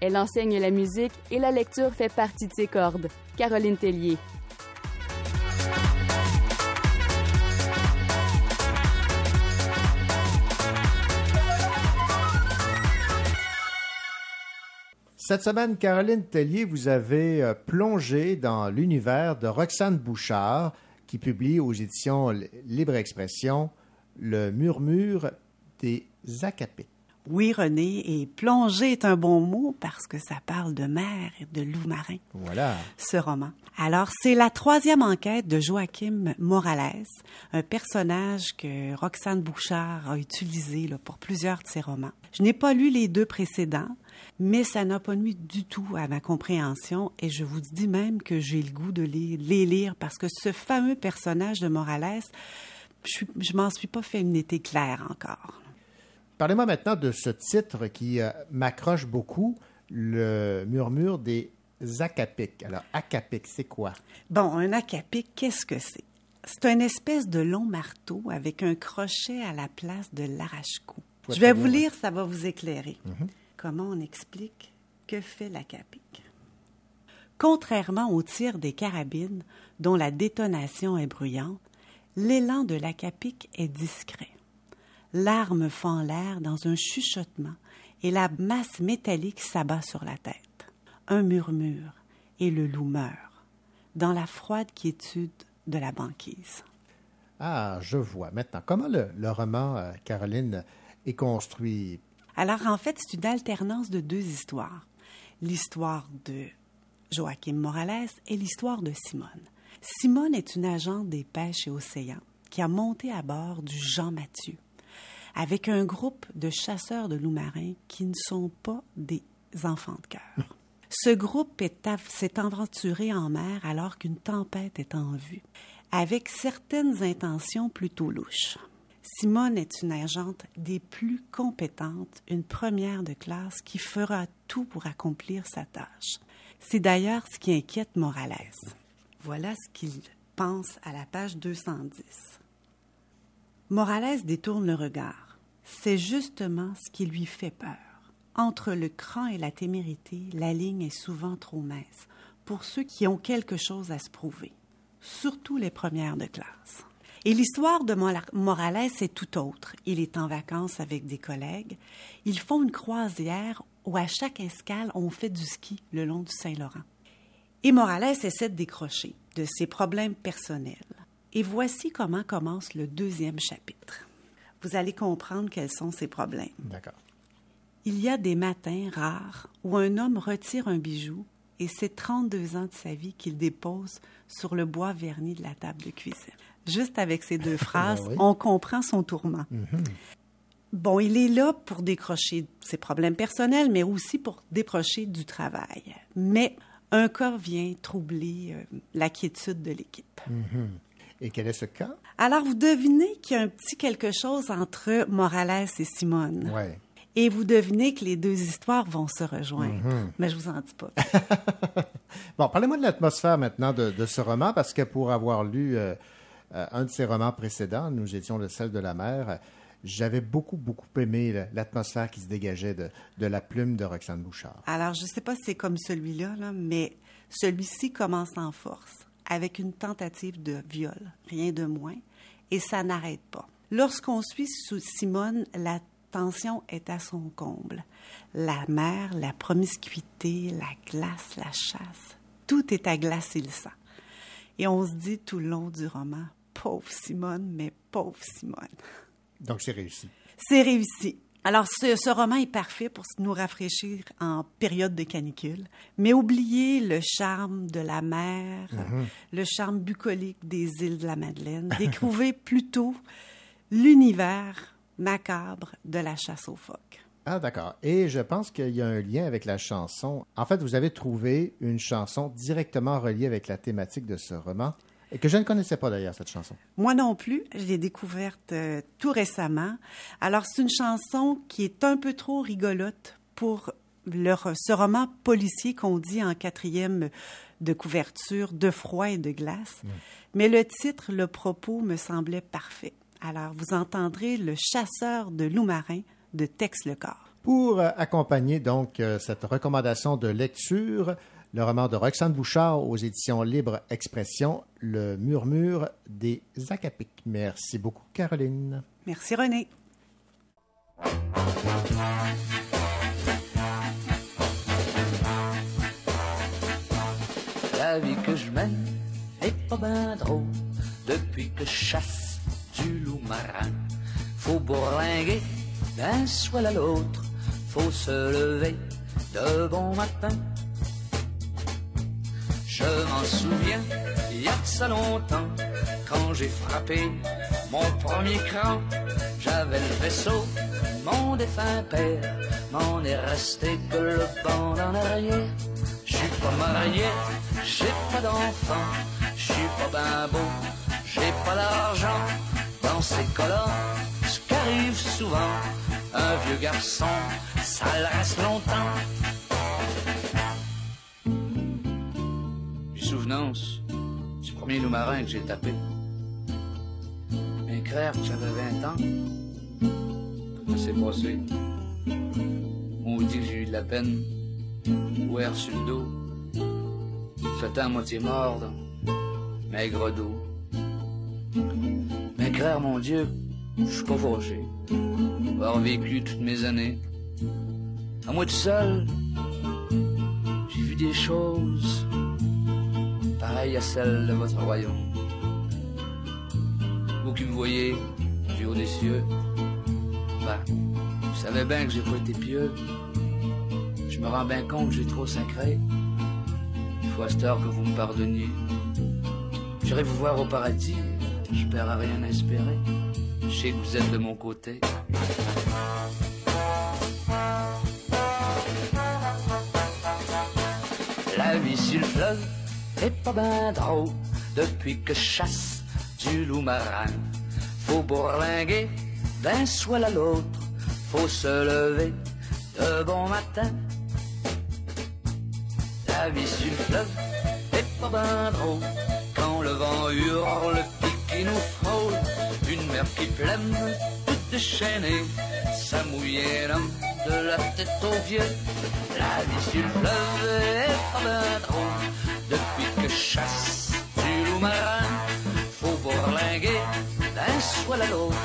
elle enseigne la musique et la lecture fait partie de ses cordes. Caroline Tellier. Cette semaine, Caroline Tellier, vous avez euh, plongé dans l'univers de Roxane Bouchard, qui publie aux éditions Libre Expression Le murmure des Acapiques. Oui, René, et plonger est un bon mot parce que ça parle de mer et de loup marin. Voilà. Ce roman. Alors, c'est la troisième enquête de Joachim Morales, un personnage que Roxane Bouchard a utilisé là, pour plusieurs de ses romans. Je n'ai pas lu les deux précédents, mais ça n'a pas nuit du tout à ma compréhension et je vous dis même que j'ai le goût de les, les, lire parce que ce fameux personnage de Morales, je, je m'en suis pas fait une été claire encore. Parlez-moi maintenant de ce titre qui euh, m'accroche beaucoup, le murmure des acapiques. Alors, acapique, c'est quoi? Bon, un acapique, qu'est-ce que c'est? C'est une espèce de long marteau avec un crochet à la place de l'arrache-cou. Je vais vous lire, ça va vous éclairer. Mm -hmm. Comment on explique que fait l'acapique? Contrairement au tir des carabines, dont la détonation est bruyante, l'élan de l'acapique est discret. L'arme fend l'air dans un chuchotement et la masse métallique s'abat sur la tête. Un murmure et le loup meurt, dans la froide quiétude de la banquise. Ah, je vois. Maintenant, comment le, le roman, euh, Caroline, est construit? Alors, en fait, c'est une alternance de deux histoires. L'histoire de Joachim Morales et l'histoire de Simone. Simone est une agente des pêches et océans qui a monté à bord du Jean Mathieu avec un groupe de chasseurs de loups marins qui ne sont pas des enfants de cœur. [LAUGHS] Ce groupe s'est aventuré en mer alors qu'une tempête est en vue, avec certaines intentions plutôt louches. Simone est une agente des plus compétentes, une première de classe qui fera tout pour accomplir sa tâche. C'est d'ailleurs ce qui inquiète Morales. Voilà ce qu'il pense à la page 210. Morales détourne le regard. C'est justement ce qui lui fait peur. Entre le cran et la témérité, la ligne est souvent trop mince pour ceux qui ont quelque chose à se prouver, surtout les premières de classe. Et l'histoire de Morales est tout autre. Il est en vacances avec des collègues. Ils font une croisière où à chaque escale, on fait du ski le long du Saint-Laurent. Et Morales essaie de décrocher de ses problèmes personnels. Et voici comment commence le deuxième chapitre. Vous allez comprendre quels sont ses problèmes. D'accord. Il y a des matins rares où un homme retire un bijou et c'est 32 ans de sa vie qu'il dépose sur le bois verni de la table de cuisine. Juste avec ces deux [LAUGHS] phrases, oui. on comprend son tourment. Mm -hmm. Bon, il est là pour décrocher ses problèmes personnels, mais aussi pour décrocher du travail. Mais un cas vient troubler euh, la quiétude de l'équipe. Mm -hmm. Et quel est ce cas? Alors, vous devinez qu'il y a un petit quelque chose entre Morales et Simone. Ouais. Et vous devinez que les deux histoires vont se rejoindre. Mm -hmm. Mais je vous en dis pas. [LAUGHS] bon, parlez-moi de l'atmosphère maintenant de, de, ce roman, parce que pour avoir lu euh, euh, un de ses romans précédents, Nous étions le sel de la mer, j'avais beaucoup, beaucoup aimé l'atmosphère qui se dégageait de, de, la plume de Roxane Bouchard. Alors, je ne sais pas si c'est comme celui-là, là, mais celui-ci commence en force, avec une tentative de viol, rien de moins, et ça n'arrête pas. Lorsqu'on suit sous Simone, la tension est à son comble. La mer, la promiscuité, la glace, la chasse, tout est à glacer le sang. Et on se dit tout le long du roman, pauvre Simone, mais pauvre Simone. Donc c'est réussi. C'est réussi. Alors ce, ce, roman est parfait pour nous rafraîchir en période de canicule, mais oubliez le charme de la mer, mm -hmm. le charme bucolique des îles de la Madeleine. [LAUGHS] Découvrez plutôt l'univers macabre de la chasse aux phoques. Ah, d'accord. Et je pense qu'il y a un lien avec la chanson. En fait, vous avez trouvé une chanson directement reliée avec la thématique de ce roman et que je ne connaissais pas d'ailleurs, cette chanson. Moi non plus. Je l'ai découverte euh, tout récemment. Alors, c'est une chanson qui est un peu trop rigolote pour le, ce roman policier qu'on dit en quatrième de couverture, de froid et de glace. Mais le titre, le propos me semblait parfait. Alors, vous entendrez Le chasseur de loups marins de Tex Lecor. Pour euh, accompagner donc euh, cette recommandation de lecture, le roman de Roxane Bouchard aux éditions Libre Expression, Le murmure des Acapiques. Merci beaucoup, Caroline. Merci, René. La vie que je mène est pas bien drôle depuis que je chasse du loup marin. Faut bourlinguer d'un soir à l'autre, faut se lever de bon matin. Je m'en souviens, il y a de ça longtemps, quand j'ai frappé mon premier cran, j'avais le vaisseau, mon défunt père, m'en est resté que le banc en arrière. Je suis pas marié, j'ai pas d'enfant, je suis pas ben beau, j'ai pas d'argent. Dans ces cas-là, ce qu'arrive souvent, un vieux garçon, ça le reste longtemps. Souvenance du premier loup marin que j'ai tapé. Crère que j'avais 20 ans, ça s'est passé? On dit que j'ai eu de la peine, ouer sur le dos. C'était à moitié mort, maigre dos. Mais crère, mon Dieu, je suis pas fâché. Avoir vécu toutes mes années. À moi tout seul, j'ai vu des choses pareilles à celles de votre royaume. Vous qui me voyez du haut des cieux, ben, vous savez bien que j'ai pas pieux. Je me rends bien compte que j'ai trop sacré. Il faut à cette heure que vous me pardonniez. J'irai vous voir au paradis, je perds à rien espérer. Je sais que vous êtes de mon côté. La vie sur le fleuve est pas ben drôle depuis que chasse du loup marin. Faut bourlinguer d'un soir à l'autre, faut se lever de bon matin. La vie sur le fleuve est pas ben drôle quand le vent hurle, pique et nous frôle. Une mer qui pleine, toute déchaînée, ça mouillait l'homme de la tête aux vieux. La vie sur le fleuve est pas ben drôle depuis que chasse du loup marin. Faut bourlinguer d'un soir à l'autre,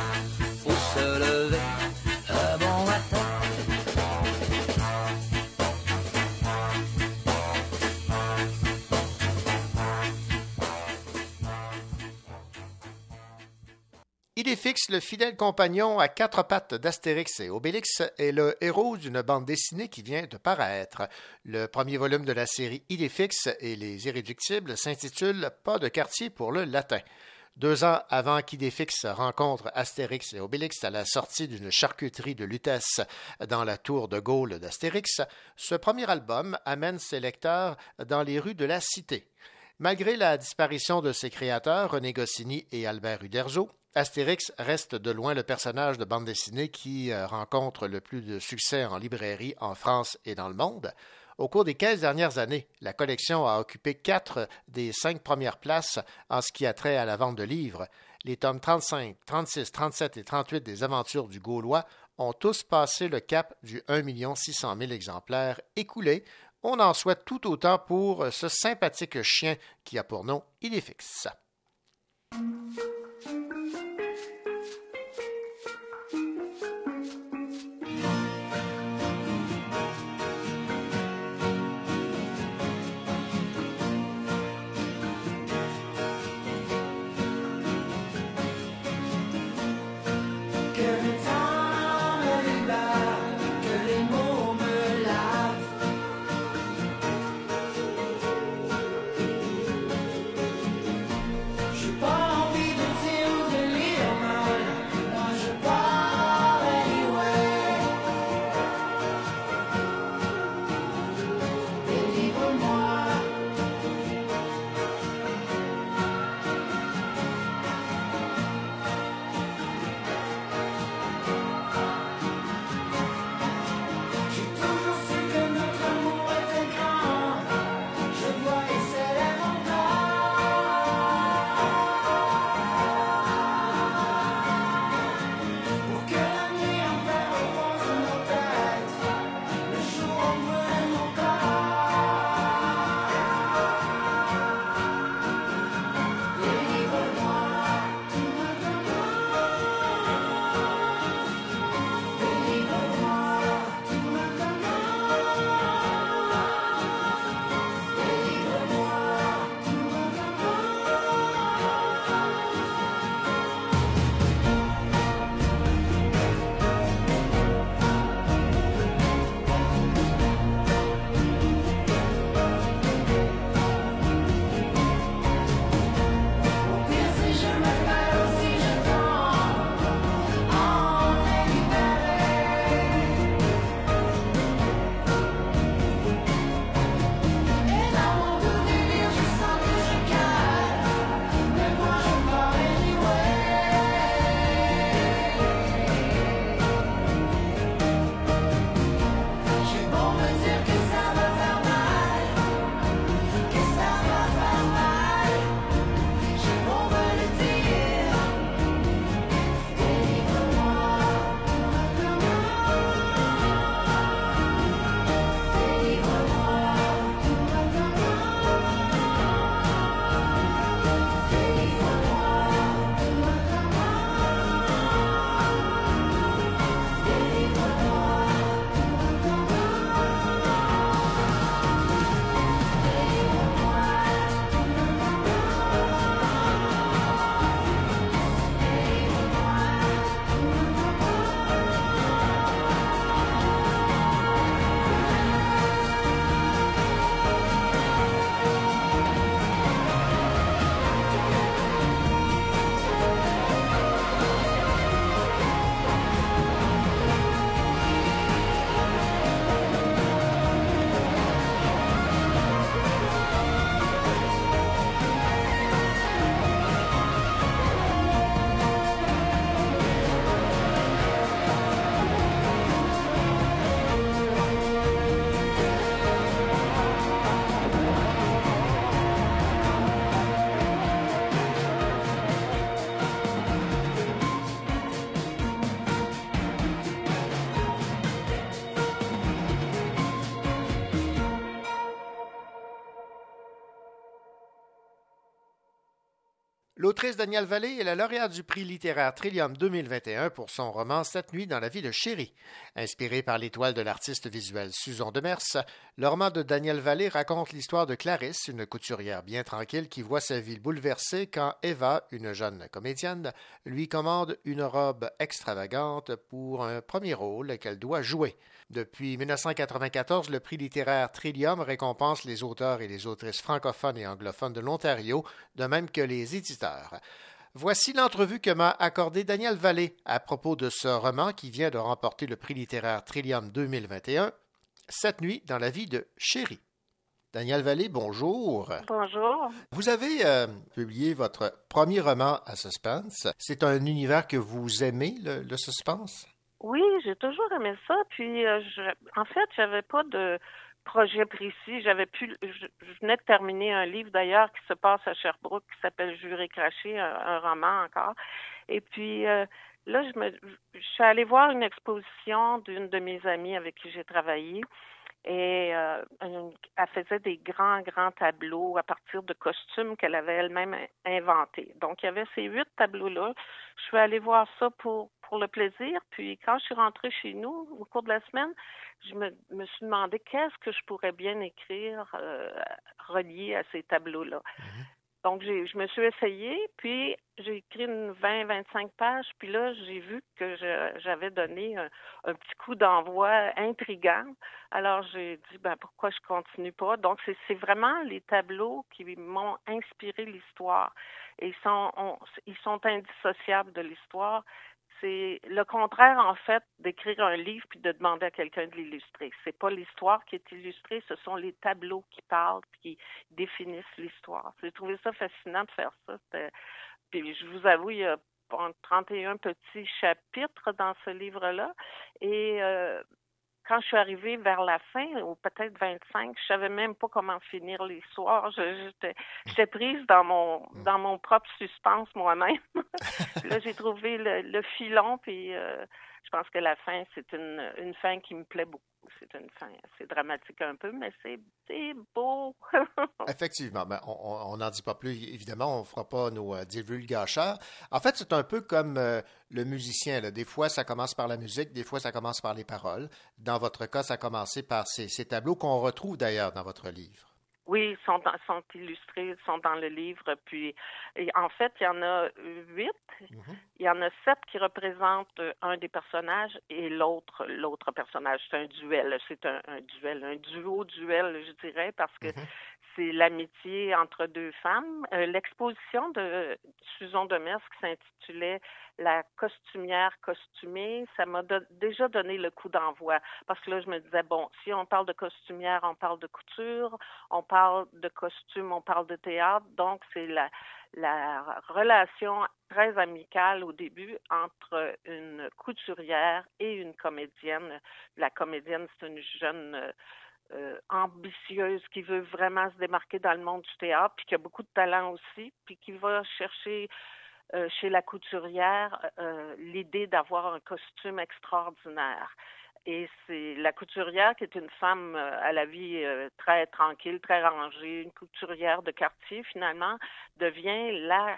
Idéfix, le fidèle compagnon à quatre pattes d'Astérix et Obélix, est le héros d'une bande dessinée qui vient de paraître. Le premier volume de la série Idéfix et les Irréductibles s'intitule Pas de quartier pour le latin. Deux ans avant qu'Idéfix rencontre Astérix et Obélix à la sortie d'une charcuterie de Lutèce dans la tour de Gaulle d'Astérix, ce premier album amène ses lecteurs dans les rues de la cité. Malgré la disparition de ses créateurs, René Goscinny et Albert Uderzo, Astérix reste de loin le personnage de bande dessinée qui euh, rencontre le plus de succès en librairie en France et dans le monde. Au cours des 15 dernières années, la collection a occupé quatre des cinq premières places en ce qui a trait à la vente de livres. Les tomes 35, 36, 37 et 38 des Aventures du Gaulois ont tous passé le cap du 1 600 000 exemplaires écoulés. On en souhaite tout autant pour ce sympathique chien qui a pour nom Idéfix. Thank you. L'autrice Danielle Vallée est la lauréate du prix littéraire Trillium 2021 pour son roman Cette nuit dans la vie de Chéri. Inspiré par l'étoile de l'artiste visuel Susan Demers, le roman de Danielle Vallée raconte l'histoire de Clarisse, une couturière bien tranquille qui voit sa vie bouleversée quand Eva, une jeune comédienne, lui commande une robe extravagante pour un premier rôle qu'elle doit jouer. Depuis 1994, le prix littéraire Trillium récompense les auteurs et les autrices francophones et anglophones de l'Ontario, de même que les éditeurs. Voici l'entrevue que m'a accordée Daniel Vallée à propos de ce roman qui vient de remporter le prix littéraire Trillium 2021, Cette nuit dans la vie de Chéri. Daniel Vallée, bonjour. Bonjour. Vous avez euh, publié votre premier roman à suspense. C'est un univers que vous aimez, le, le suspense? Oui, j'ai toujours aimé ça. Puis, euh, je, en fait, j'avais pas de projet précis. J'avais pu, je, je, venais de terminer un livre d'ailleurs qui se passe à Sherbrooke qui s'appelle Juré craché, un, un, roman encore. Et puis euh, là, je me, je suis allée voir une exposition d'une de mes amies avec qui j'ai travaillé. Et euh, elle faisait des grands, grands tableaux à partir de costumes qu'elle avait elle-même inventés. Donc, il y avait ces huit tableaux-là. Je suis allée voir ça pour, pour le plaisir. Puis, quand je suis rentrée chez nous, au cours de la semaine, je me, me suis demandé qu'est-ce que je pourrais bien écrire euh, relié à ces tableaux-là. Mm-hmm. Donc, je me suis essayée, puis j'ai écrit une 20-25 pages, puis là, j'ai vu que j'avais donné un, un, petit coup d'envoi intrigant. Alors, j'ai dit, ben pourquoi je continue pas? Donc, c'est vraiment les tableaux qui m'ont inspiré l'histoire. Et ils sont, on, ils sont indissociables de l'histoire c'est le contraire, en fait, d'écrire un livre puis de demander à quelqu'un de l'illustrer. C'est pas l'histoire qui est illustrée, ce sont les tableaux qui parlent qui définissent l'histoire. J'ai trouvé ça fascinant de faire ça. Puis je vous avoue, il y a 31 petits chapitres dans ce livre-là. Et euh, quand je suis arrivée vers la fin, ou peut-être 25, je savais même pas comment finir les soirs. J'étais prise dans mon mm. dans mon propre suspense moi-même. [LAUGHS] là, j'ai trouvé le, le, filon, puis euh, je pense que la fin, c'est une, une fin qui me plaît beaucoup. C'est une fin, c'est dramatique un peu, mais c'est beau. [LAUGHS] Effectivement, ben, on n'en dit pas plus. Évidemment, on ne fera pas nos euh, divulgateurs. En fait, c'est un peu comme euh, le musicien. Des fois, ça commence par la musique, des fois, ça commence par les paroles. Dans votre cas, ça a commencé par ces, ces tableaux qu'on retrouve d'ailleurs dans votre livre. Oui, ils sont, dans, sont illustrés, ils sont dans le livre. Puis, en fait, il y en a huit. Mm-hmm. Il y en a sept qui représentent un des personnages et l'autre, l'autre personnage. C'est un duel. C'est un, un, duel, un duo-duel, je dirais, parce que mm-hmm c'est l'amitié entre deux femmes. Euh, L'exposition de Susan Demers qui s'intitulait La costumière costumée, ça m'a déjà donné le coup d'envoi. Parce que là, je me disais, bon, si on parle de costumière, on parle de couture, on parle de costume, on parle de théâtre. Donc, c'est la, la relation très amicale au début entre une couturière et une comédienne. La comédienne, c'est une jeune euh, ambitieuse, qui veut vraiment se démarquer dans le monde du théâtre, puis qui a beaucoup de talent aussi, puis qui va chercher euh, chez la couturière euh, l'idée d'avoir un costume extraordinaire. Et c'est la couturière qui est une femme à la vie très tranquille, très rangée, une couturière de quartier finalement, devient la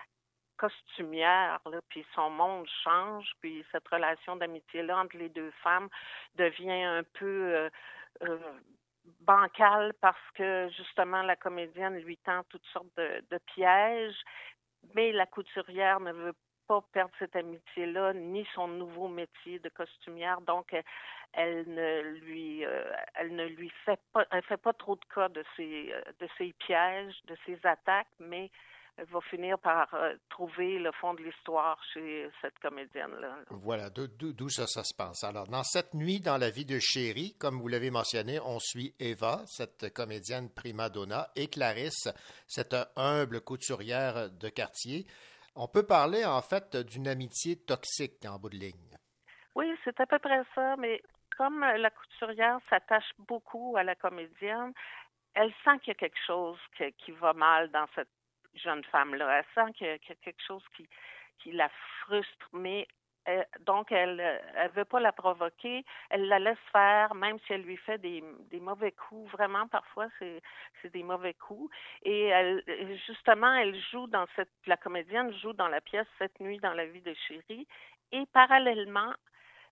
costumière, puis son monde change, puis cette relation d'amitié-là entre les deux femmes devient un peu bancale parce que justement la comédienne lui tend toutes sortes de, pièges, mais la couturière ne veut pas perdre cette amitié-là, ni son nouveau métier de costumière. Donc, elle ne lui, euh, elle ne lui fait pas, elle fait pas trop de cas de ses, de ses pièges, de ses attaques, mais elle va finir par euh, trouver le fond de l'histoire chez cette comédienne-là. Voilà, d'où ça, ça se passe. Alors, dans cette nuit dans la vie de Chéri, comme vous l'avez mentionné, on suit Eva, cette comédienne prima donna, et Clarisse, cette humble couturière de quartier. On peut parler en fait d'une amitié toxique en bout de ligne. Oui, c'est à peu près ça, mais comme la couturière s'attache beaucoup à la comédienne, elle sent qu'il y a quelque chose qui va mal dans cette jeune femme-là. Elle sent qu'il y, a quelque chose qui, la frustre, mais donc, elle ne veut pas la provoquer. Elle la laisse faire, même si elle lui fait des, des mauvais coups. Vraiment, parfois, c'est des mauvais coups. Et elle, justement, elle joue dans cette. La comédienne joue dans la pièce Cette nuit dans la vie de chérie. Et parallèlement,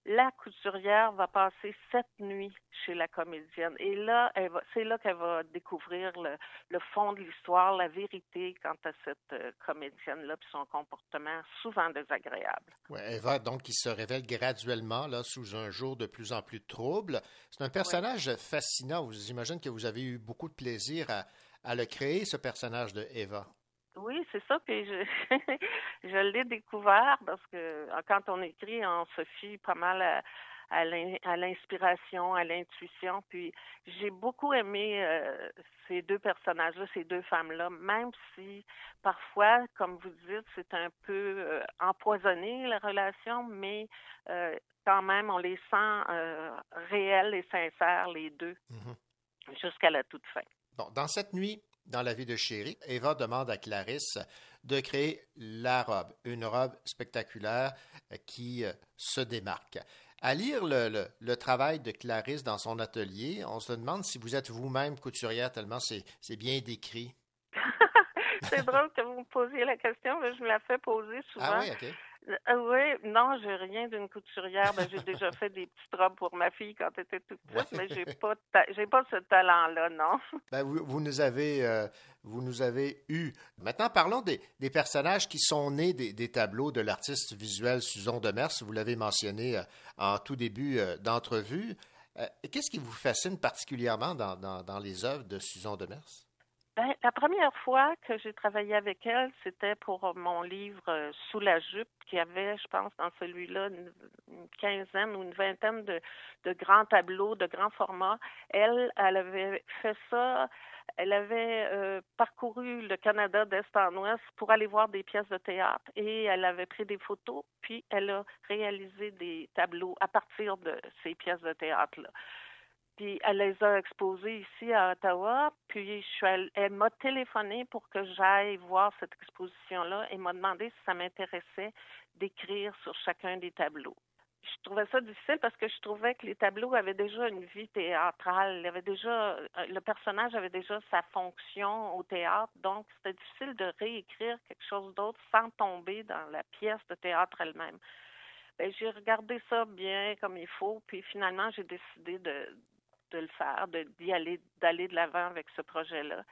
la couturière va passer sept nuits chez la comédienne. Et là, c'est là qu'elle va découvrir le, fond de l'histoire, la vérité quant à cette euh, comédienne-là et son comportement souvent désagréable. Oui, Eva, donc, qui se révèle graduellement là, sous un jour de plus en plus trouble. C'est un personnage fascinant. Vous imaginez que vous avez eu beaucoup de plaisir à, à le créer, ce personnage de Eva. Oui, c'est ça. Puis je, [LAUGHS] je l'ai découvert parce que quand on écrit, on se fie pas mal à, à l'inspiration, à l'intuition. Puis j'ai beaucoup aimé euh, ces deux personnages-là, ces deux femmes-là, même si parfois, comme vous dites, c'est un peu euh, empoisonné la relation, mais euh, quand même, on les sent réelles et sincères, les deux, mm-hmm. jusqu'à la toute fin. Bon, dans cette nuit, dans la vie de Chéri, Eva demande à Clarisse de créer la robe, une robe spectaculaire qui euh, se démarque. À lire le, travail de Clarisse dans son atelier, on se demande si vous êtes vous-même couturière, tellement c'est bien décrit. [LAUGHS] c'est drôle que vous me posiez la question, mais je me la fais poser souvent. Ah oui, OK. Euh, oui, non, j'ai rien d'une couturière. Ben, j'ai déjà fait des petites robes pour ma fille quand elle était toute petite, mais j'ai pas j'ai pas ce talent-là, non. Ben, vous, vous, nous avez euh, vous nous avez eu. Maintenant, parlons des, des personnages qui sont nés des, des tableaux de l'artiste visuel Susan Demers. Vous l'avez mentionné euh, en tout début d'entrevue. Qu'est-ce qui vous fascine particulièrement dans, dans, dans les œuvres de Susan Demers? Ben, la première fois que j'ai travaillé avec elle, c'était pour mon livre euh, Sous la jupe, qui avait, je pense, dans celui-là, une, quinzaine ou une vingtaine de, de, grands tableaux, de grands formats. Elle, elle avait fait ça. Elle avait euh, parcouru le Canada d'est en ouest pour aller voir des pièces de théâtre et elle avait pris des photos, puis elle a réalisé des tableaux à partir de ces pièces de théâtre-là. Puis elle les a exposées ici à Ottawa. Puis je elle m'a téléphoné pour que j'aille voir cette exposition-là et m'a demandé si ça m'intéressait d'écrire sur chacun des tableaux. Je trouvais ça difficile parce que je trouvais que les tableaux avaient déjà une vie théâtrale. Avait déjà, le personnage avait déjà sa fonction au théâtre, donc c'était difficile de réécrire quelque chose d'autre sans tomber dans la pièce de théâtre elle-même. Ben, j'ai regardé ça bien comme il faut, puis finalement j'ai décidé de, de le faire, d'y aller, d'aller de l'avant avec ce projet-là.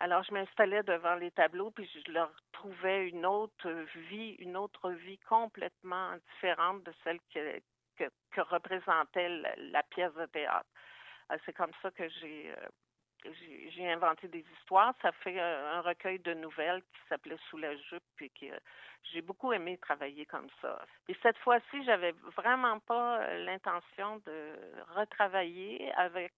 Alors, je m'installais devant les tableaux, puis je leur trouvais une autre vie, une autre vie complètement différente de celle que, représentait la, pièce de théâtre. Euh, c'est comme ça que j'ai euh, j'ai inventé des histoires. Ça fait euh, un recueil de nouvelles qui s'appelait Sous la jupe, puis que j'ai beaucoup aimé travailler comme ça. Et cette fois-ci, j'avais vraiment pas euh, l'intention de retravailler avec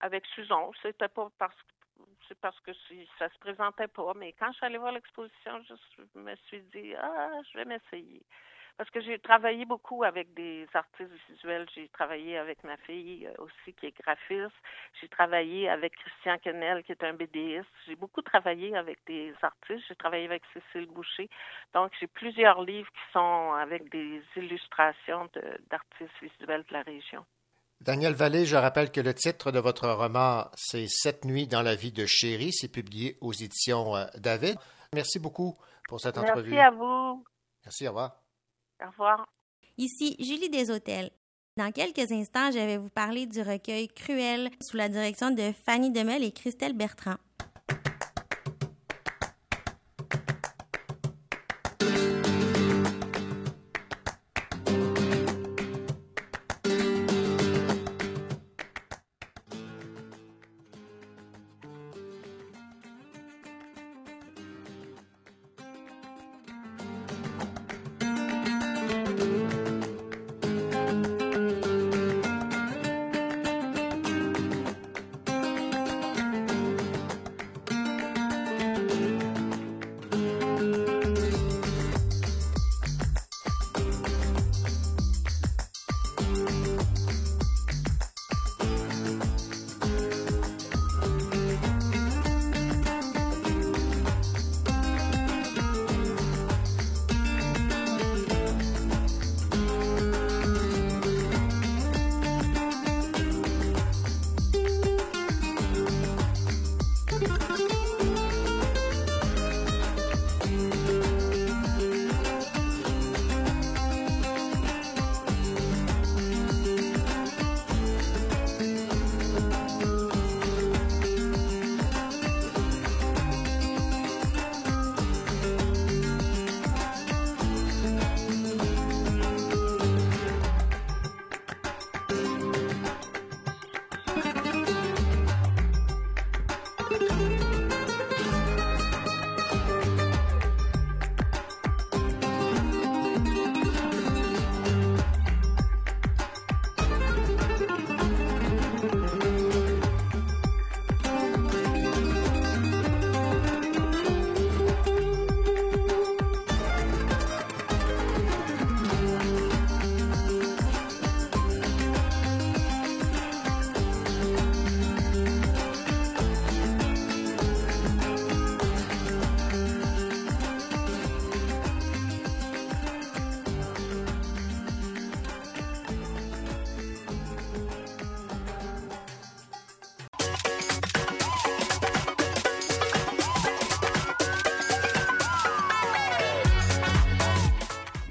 avec Susan. C'était pas parce que c'est parce que ça se présentait pas, mais quand je suis allée voir l'exposition, je me suis dit ah, je vais m'essayer parce que j'ai travaillé beaucoup avec des artistes visuels. J'ai travaillé avec ma fille euh, aussi qui est graphiste. J'ai travaillé avec Christian Kennel qui est un BDiste. J'ai beaucoup travaillé avec des artistes. J'ai travaillé avec Cécile Boucher. Donc, j'ai plusieurs livres qui sont avec des illustrations d'artistes visuels de la région. Daniel Vallée, je rappelle que le titre de votre roman, c'est Sept nuits dans la vie de Chéri. C'est publié aux éditions euh, David. Merci beaucoup pour cette entrevue. Merci à vous. Merci, au revoir. Au revoir. Ici Julie Hôtels. Dans quelques instants, je vais vous parler du recueil Cruel sous la direction de Fanny Demel et Christelle Bertrand.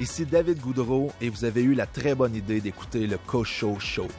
Ici David Goudreau et vous avez eu la très bonne idée d'écouter le Cocho Show.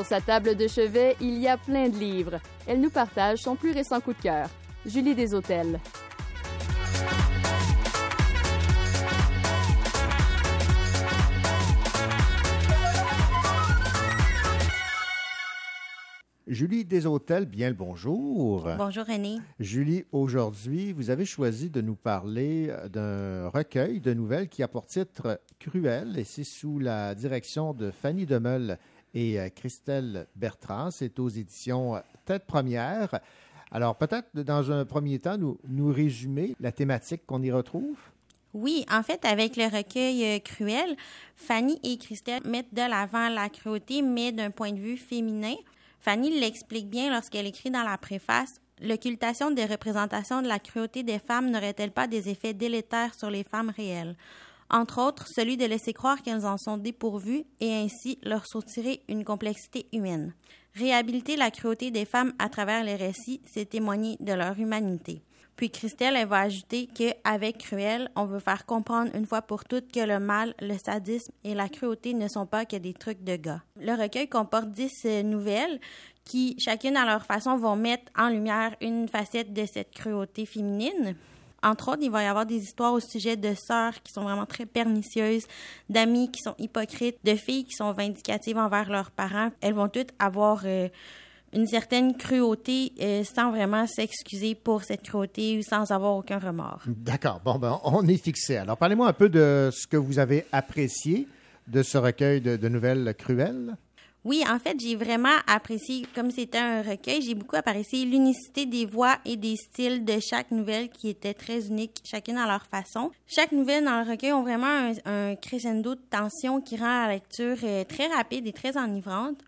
Sur sa table de chevet, il y a plein de livres. Elle nous partage son plus récent coup de cœur. Julie Deshôtels. Julie Deshôtels, bien le bonjour. Bonjour René. Julie, aujourd'hui, vous avez choisi de nous parler d'un recueil de nouvelles qui a pour titre Cruel et c'est sous la direction de Fanny Demeul et euh, Christelle Bertrand. C'est aux éditions euh, Tête Première. Alors, peut-être dans un premier temps, nous, nous résumer la thématique qu'on y retrouve? Oui, en fait, avec le recueil euh, Cruel, Fanny et Christelle mettent de l'avant la cruauté, mais d'un point de vue féminin. Fanny l'explique bien lorsqu'elle écrit dans la préface L'occultation des représentations de la cruauté des femmes n'aurait-elle pas des effets délétères sur les femmes réelles? entre autres celui de laisser croire qu'elles en sont dépourvues et ainsi leur soutirer une complexité humaine. Réhabiliter la cruauté des femmes à travers les récits, c'est témoigner de leur humanité. Puis Christelle, elle va ajouter que avec Cruel, on veut faire comprendre une fois pour toutes que le mal, le sadisme et la cruauté ne sont pas que des trucs de gars. Le recueil comporte dix euh, nouvelles qui, chacune à leur façon, vont mettre en lumière une facette de cette cruauté féminine. Entre autres, il va y avoir des histoires au sujet de sœurs qui sont vraiment très pernicieuses, d'amis qui sont hypocrites, de filles qui sont vindicatives envers leurs parents. Elles vont toutes avoir euh, une certaine cruauté euh, sans vraiment s'excuser pour cette cruauté ou sans avoir aucun remords. D'accord. Bon, ben, on est fixé. Alors, parlez-moi un peu de ce que vous avez apprécié de ce recueil de, de nouvelles cruelles. Oui, en fait, j'ai vraiment apprécié, comme c'était un recueil, j'ai beaucoup apprécié l'unicité des voix et des styles de chaque nouvelle qui était très unique, chacune à leur façon. Chaque nouvelle dans le recueil ont vraiment un, crescendo de tension qui rend la lecture euh, très rapide et très enivrante.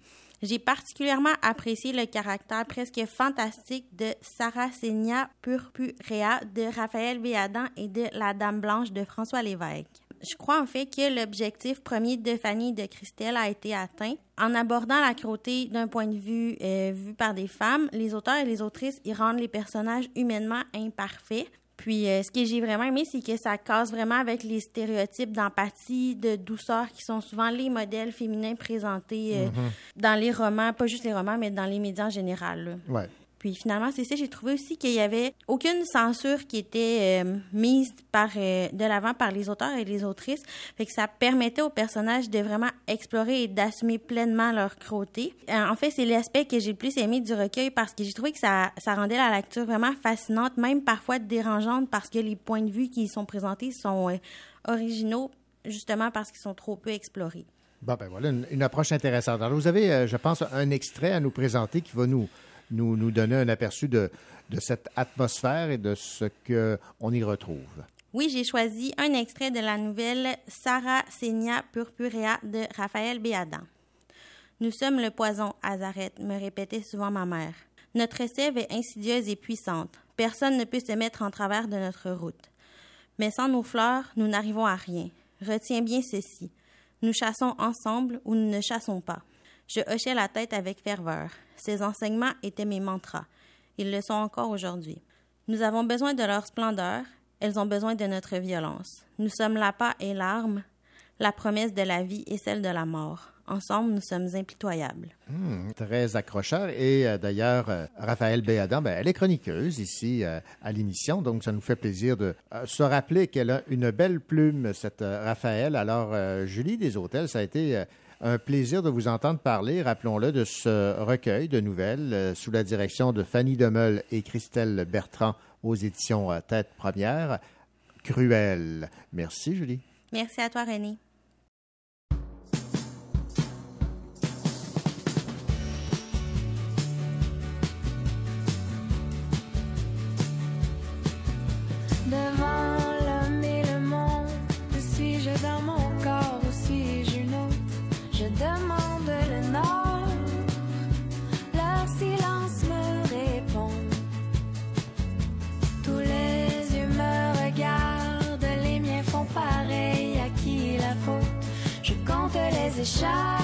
J'ai particulièrement apprécié le caractère presque fantastique de Saracenia purpurea de Raphaël Béadan et de La Dame Blanche de François Lévesque. Je crois en fait que l'objectif premier de Fanny et de Christelle a été atteint. En abordant la cruauté d'un point de vue euh, vu par des femmes, les auteurs et les autrices y rendent les personnages humainement imparfaits. Puis, euh, ce que j'ai vraiment aimé, c'est que ça casse vraiment avec les stéréotypes d'empathie, de douceur qui sont souvent les modèles féminins présentés euh, Mhm. dans les romans, pas juste les romans, mais dans les médias en général. là. Ouais. Puis finalement, c'est ça, j'ai trouvé aussi qu'il y avait aucune censure qui était euh, mise par, euh, de l'avant par les auteurs et les autrices. Fait que ça permettait aux personnages de vraiment explorer et d'assumer pleinement leur cruauté. Euh, en fait, c'est l'aspect que j'ai le plus aimé du recueil parce que j'ai trouvé que ça, ça rendait la lecture vraiment fascinante, même parfois dérangeante parce que les points de vue qui y sont présentés sont originaux justement parce qu'ils sont trop peu explorés. Bon, ben voilà, une, approche intéressante. Alors, vous avez, je pense, un extrait à nous présenter qui va nous, nous, nous donner un aperçu de, de cette atmosphère et de ce qu'on y retrouve. Oui, j'ai choisi un extrait de la nouvelle Sarah Senia Purpurea de Raphaël Béadan. Nous sommes le poison, Azareth, me répétait souvent ma mère. Notre sève est insidieuse et puissante. Personne ne peut se mettre en travers de notre route. Mais sans nos fleurs, nous n'arrivons à rien. Retiens bien ceci. Nous chassons ensemble ou nous ne chassons pas. Je hochais la tête avec ferveur. Ces enseignements étaient mes mantras. Ils le sont encore aujourd'hui. Nous avons besoin de leur splendeur, elles ont besoin de notre violence. Nous sommes l'appât et l'arme, la promesse de la vie et celle de la mort. Ensemble, nous sommes impitoyables. Hmm, très accrocheur. Et euh, d'ailleurs, euh, Raphaël Béadan, ben, elle est chroniqueuse ici euh, à l'émission, donc ça nous fait plaisir de se rappeler qu'elle a une belle plume, cette Raphaël. Alors, Julie des Hôtels, ça a été un plaisir de vous entendre parler, rappelons-le, de ce recueil de nouvelles euh, sous la direction de Fanny Demeul et Christelle Bertrand aux éditions euh, Tête Première. Cruel. Merci, Julie. Merci à toi, René. Compte les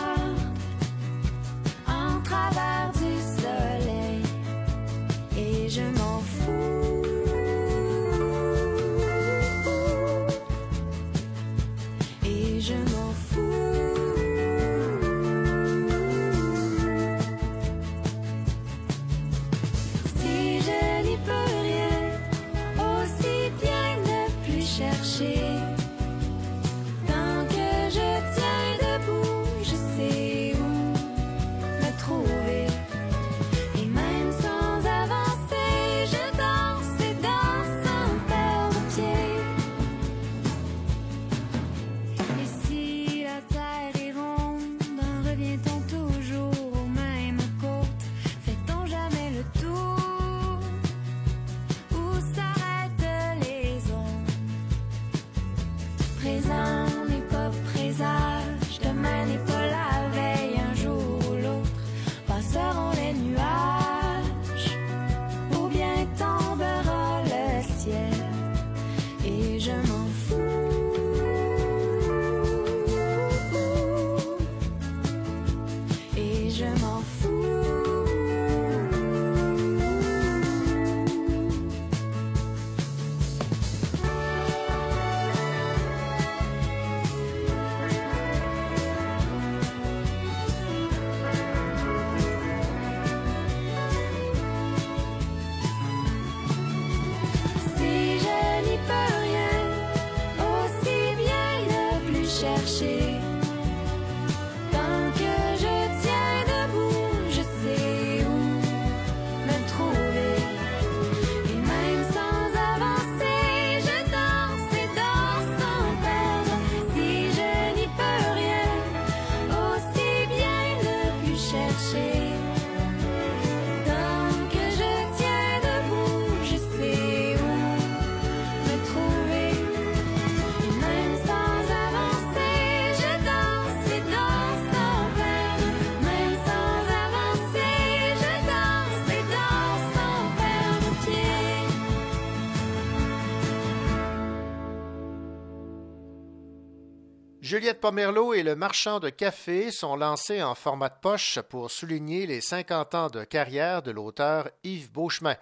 Juliette Pomerleau et le marchand de café sont lancés en format de poche pour souligner les 50 ans de carrière de l'auteur Yves Beauchemin.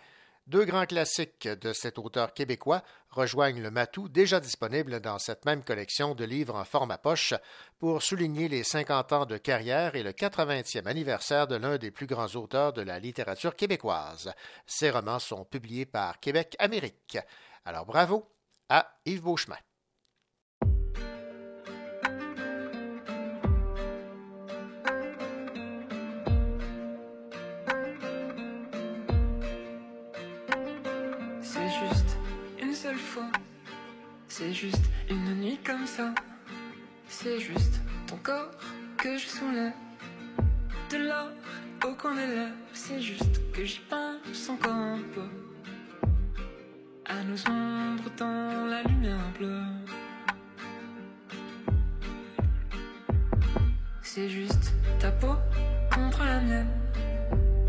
Deux grands classiques de cet auteur québécois rejoignent le matou déjà disponible dans cette même collection de livres en format poche pour souligner les 50 ans de carrière et le 80e anniversaire de l'un des plus grands auteurs de la littérature québécoise. Ces romans sont publiés par Québec Amérique. Alors bravo à Yves Beauchemin. C'est juste une nuit comme ça. C'est juste ton corps que je soulève. De l'or au coin des lèvres. C'est juste que j'y pense encore un peu. À nos ombres dans la lumière bleue. C'est juste ta peau contre la mienne.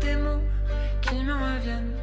Des mots qui me reviennent.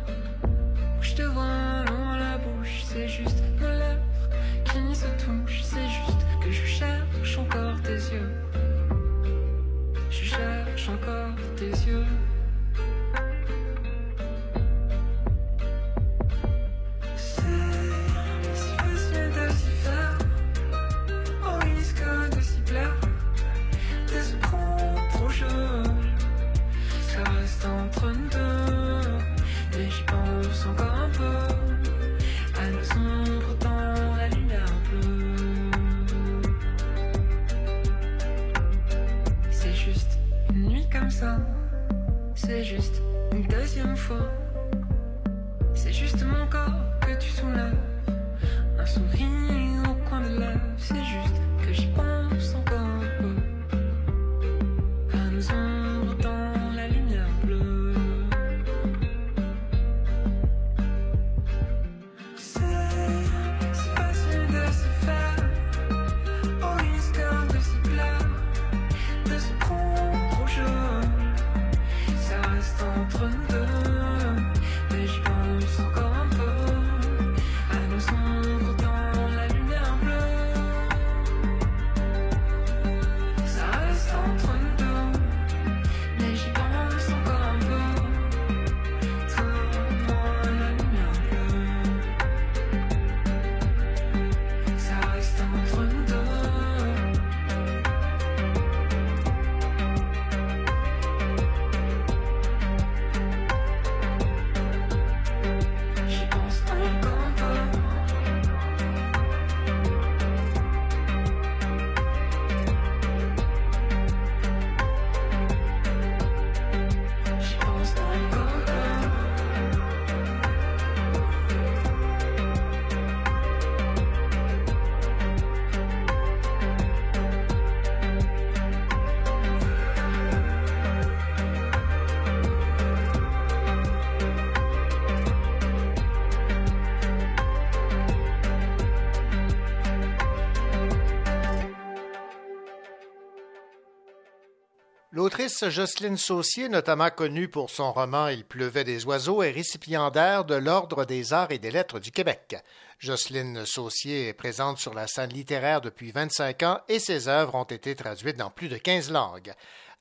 L'autrice Jocelyne Saucier, notamment connue pour son roman Il pleuvait des oiseaux, est récipiendaire de l'Ordre des arts et des lettres du Québec. Jocelyne Saucier est présente sur la scène littéraire depuis 25 ans et ses œuvres ont été traduites dans plus de 15 langues.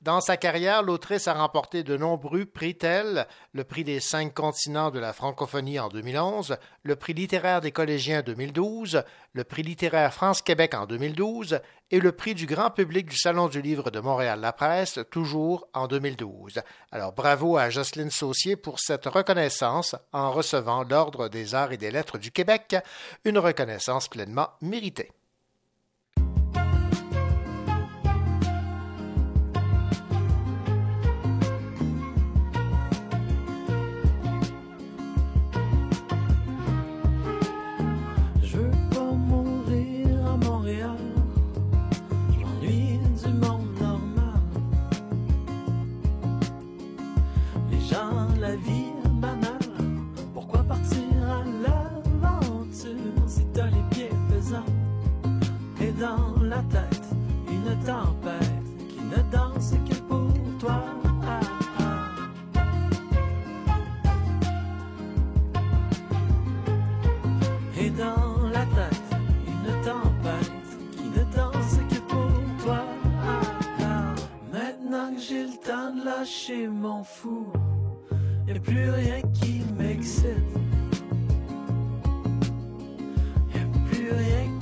Dans sa carrière, l'autrice a remporté de nombreux prix tels le prix des cinq continents de la francophonie en 2011, le prix littéraire des collégiens 2012, le prix littéraire France-Québec en 2012 et le prix du grand public du Salon du livre de Montréal-La Presse, toujours en 2012. Alors bravo à Jocelyne Saucier pour cette reconnaissance en recevant l'Ordre des arts et des lettres du Québec, une reconnaissance pleinement méritée. tempête qui ne danse que pour toi. Et dans la tête, une tempête qui ne danse que pour toi. Maintenant que j'ai le temps de lâcher mon fou, y a plus rien qui m'excite. Y a plus rien qui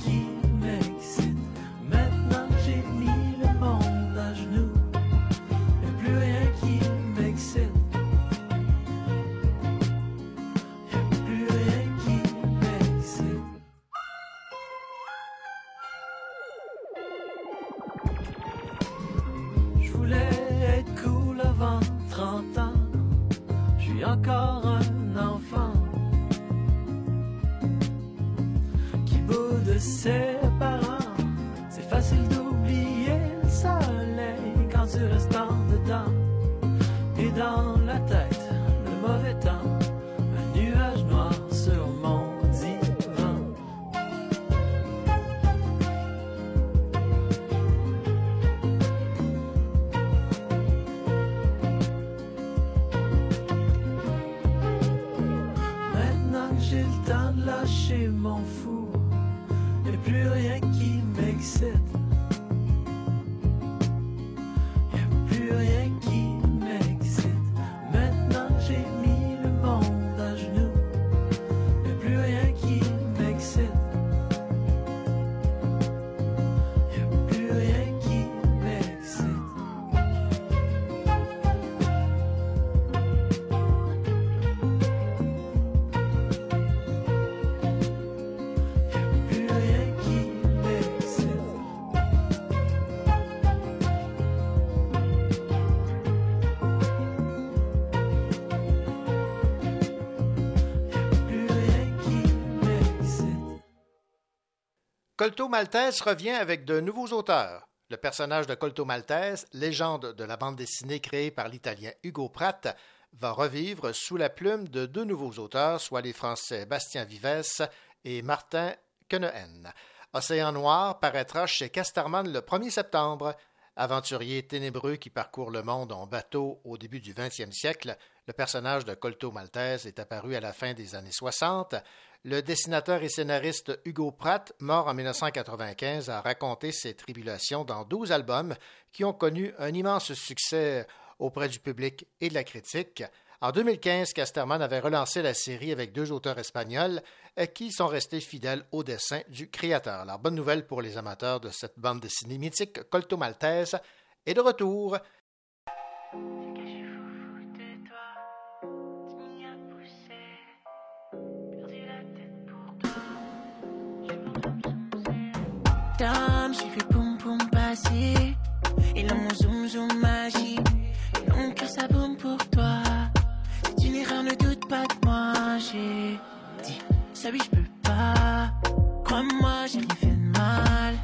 Colto Maltese revient avec de nouveaux auteurs. Le personnage de Colto Maltese, légende de la bande dessinée créée par l'Italien Hugo Pratt, va revivre sous la plume de deux nouveaux auteurs, soit les Français Bastien Vives et Martin Quenehen. Océan Noir paraîtra chez Casterman le 1er septembre. Aventurier ténébreux qui parcourt le monde en bateau au début du 20e siècle, le personnage de Colto Maltese est apparu à la fin des années 60. Le dessinateur et scénariste Hugo Pratt, mort en 1995, a raconté ses tribulations dans 12 albums qui ont connu un immense succès auprès du public et de la critique. En 2015, Casterman avait relancé la série avec deux auteurs espagnols euh, qui sont restés fidèles au dessin du créateur. Alors, bonne nouvelle pour les amateurs de cette bande dessinée mythique, Colto Maltese est de retour. J'ai vu boum boum passer. Et là mon zoom zoom magie. Et mon cœur ça boum pour toi. C'est une erreur, ne doute pas de moi. J'ai dit, ça oui, je peux pas. Crois-moi, j'ai rien fait de mal.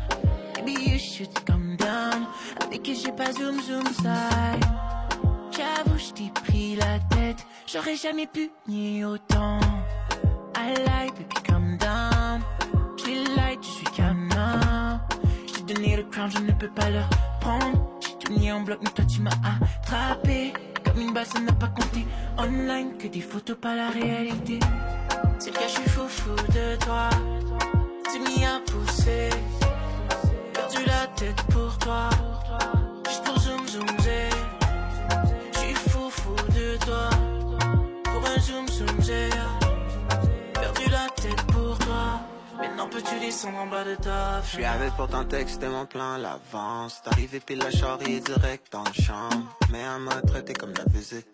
Baby, you should come down. Avec que j'ai pas zoom zoom side. J'avoue, je pris la tête. J'aurais jamais pu nier autant. I like, baby, come down. Donné le crown, je ne peux pas leur prendre. J'ai tout mis en bloc, mais toi tu m'as attrapé. Comme une balle, ça n'a pas compté. Online, que des photos, pas la réalité. C'est le cas, je suis fou fou de toi. Tu m'y as poussé. Perdu la tête pour toi. Juste pour zoom zoom. Je suis fou fou de toi. Pour un zoom zoom zé. Maintenant peux-tu descendre en bas de ta Je suis avec pour ton texte et mon plan à l'avance. D'arriver pile la charrie direct dans le champ. Mais elle m'a traité comme la visite.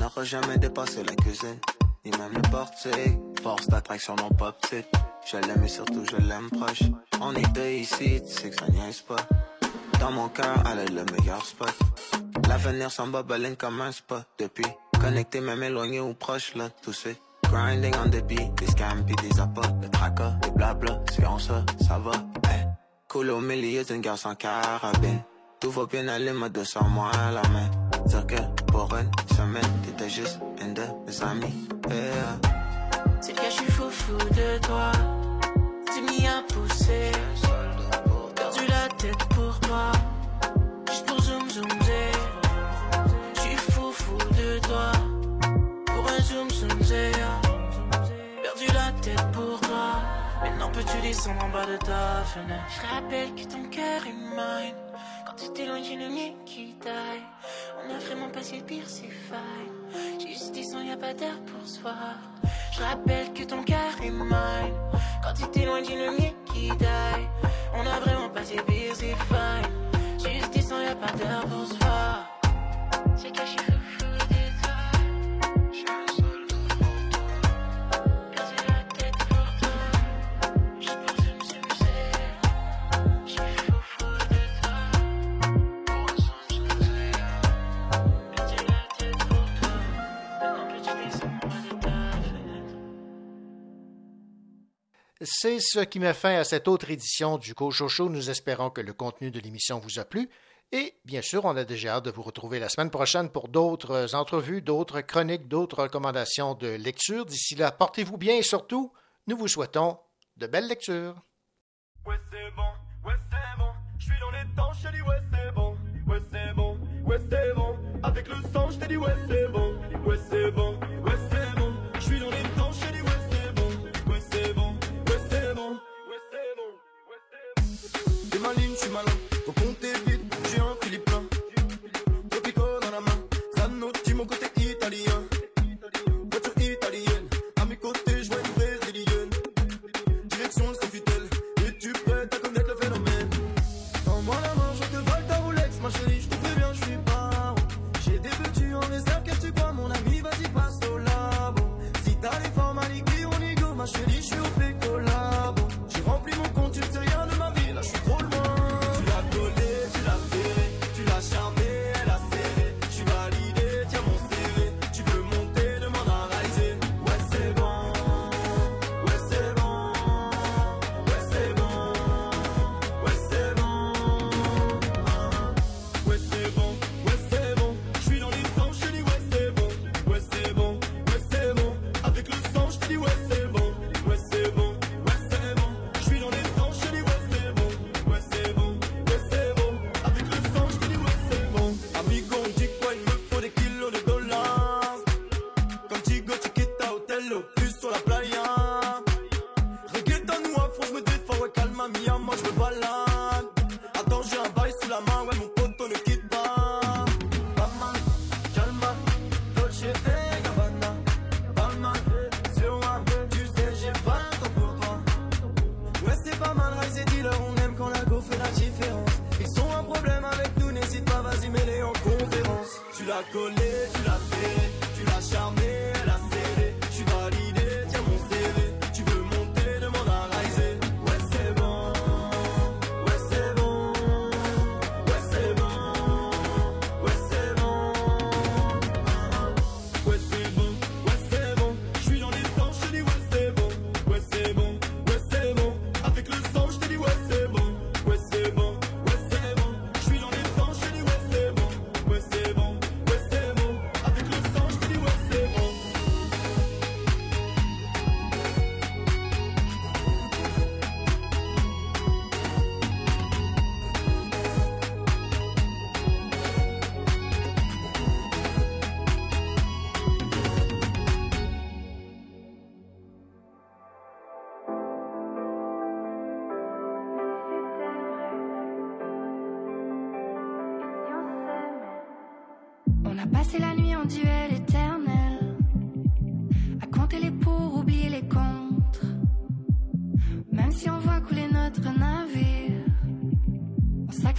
N'aura jamais dépassé la cuisine. Ni même le portique. Force d'attraction non pas petite. Je l'aime et surtout je l'aime proche. On est deux ici, tu sais que ça niaise pas. Dans mon cœur, elle est le meilleur spot. L'avenir s'en bat baline comme un spot. Depuis, connecté même éloigné ou proche là, tout. Grinding on the beat, des scams pis des appâts, des tracas, des blabla, c'est en ça, ça va, hey. Cool au milieu d'une guerre sans carabine. Tout va bien aller, mode de sans moi à la main. Dire que pour une semaine, t'étais juste une de mes amis. Yeah. C'est cas, je suis fou fou de toi. Tu m'y as poussé. Perdu la tête pour toi. Juste pour Maintenant peux-tu descendre en bas de ta fenêtre? Je rappelle que ton cœur est mine. Quand tu t'éloignes j'ai le mien qui taille. On a vraiment passé le pire c'est fine. J'ai juste 10 ans y'a pas d'heure pour soi Je rappelle que ton cœur est mine. Quand tu t'éloignes j'ai le mien qui taille. On a vraiment passé le pire C'est ce qui met fin à cette autre édition du Cocho Show. Nous espérons que le contenu de l'émission vous a plu. Et bien sûr, on a déjà hâte de vous retrouver la semaine prochaine pour d'autres entrevues, d'autres chroniques, d'autres recommandations de lecture. D'ici là, portez-vous bien et surtout, nous vous souhaitons de belles lectures.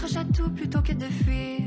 notre tout plutôt que de fuir.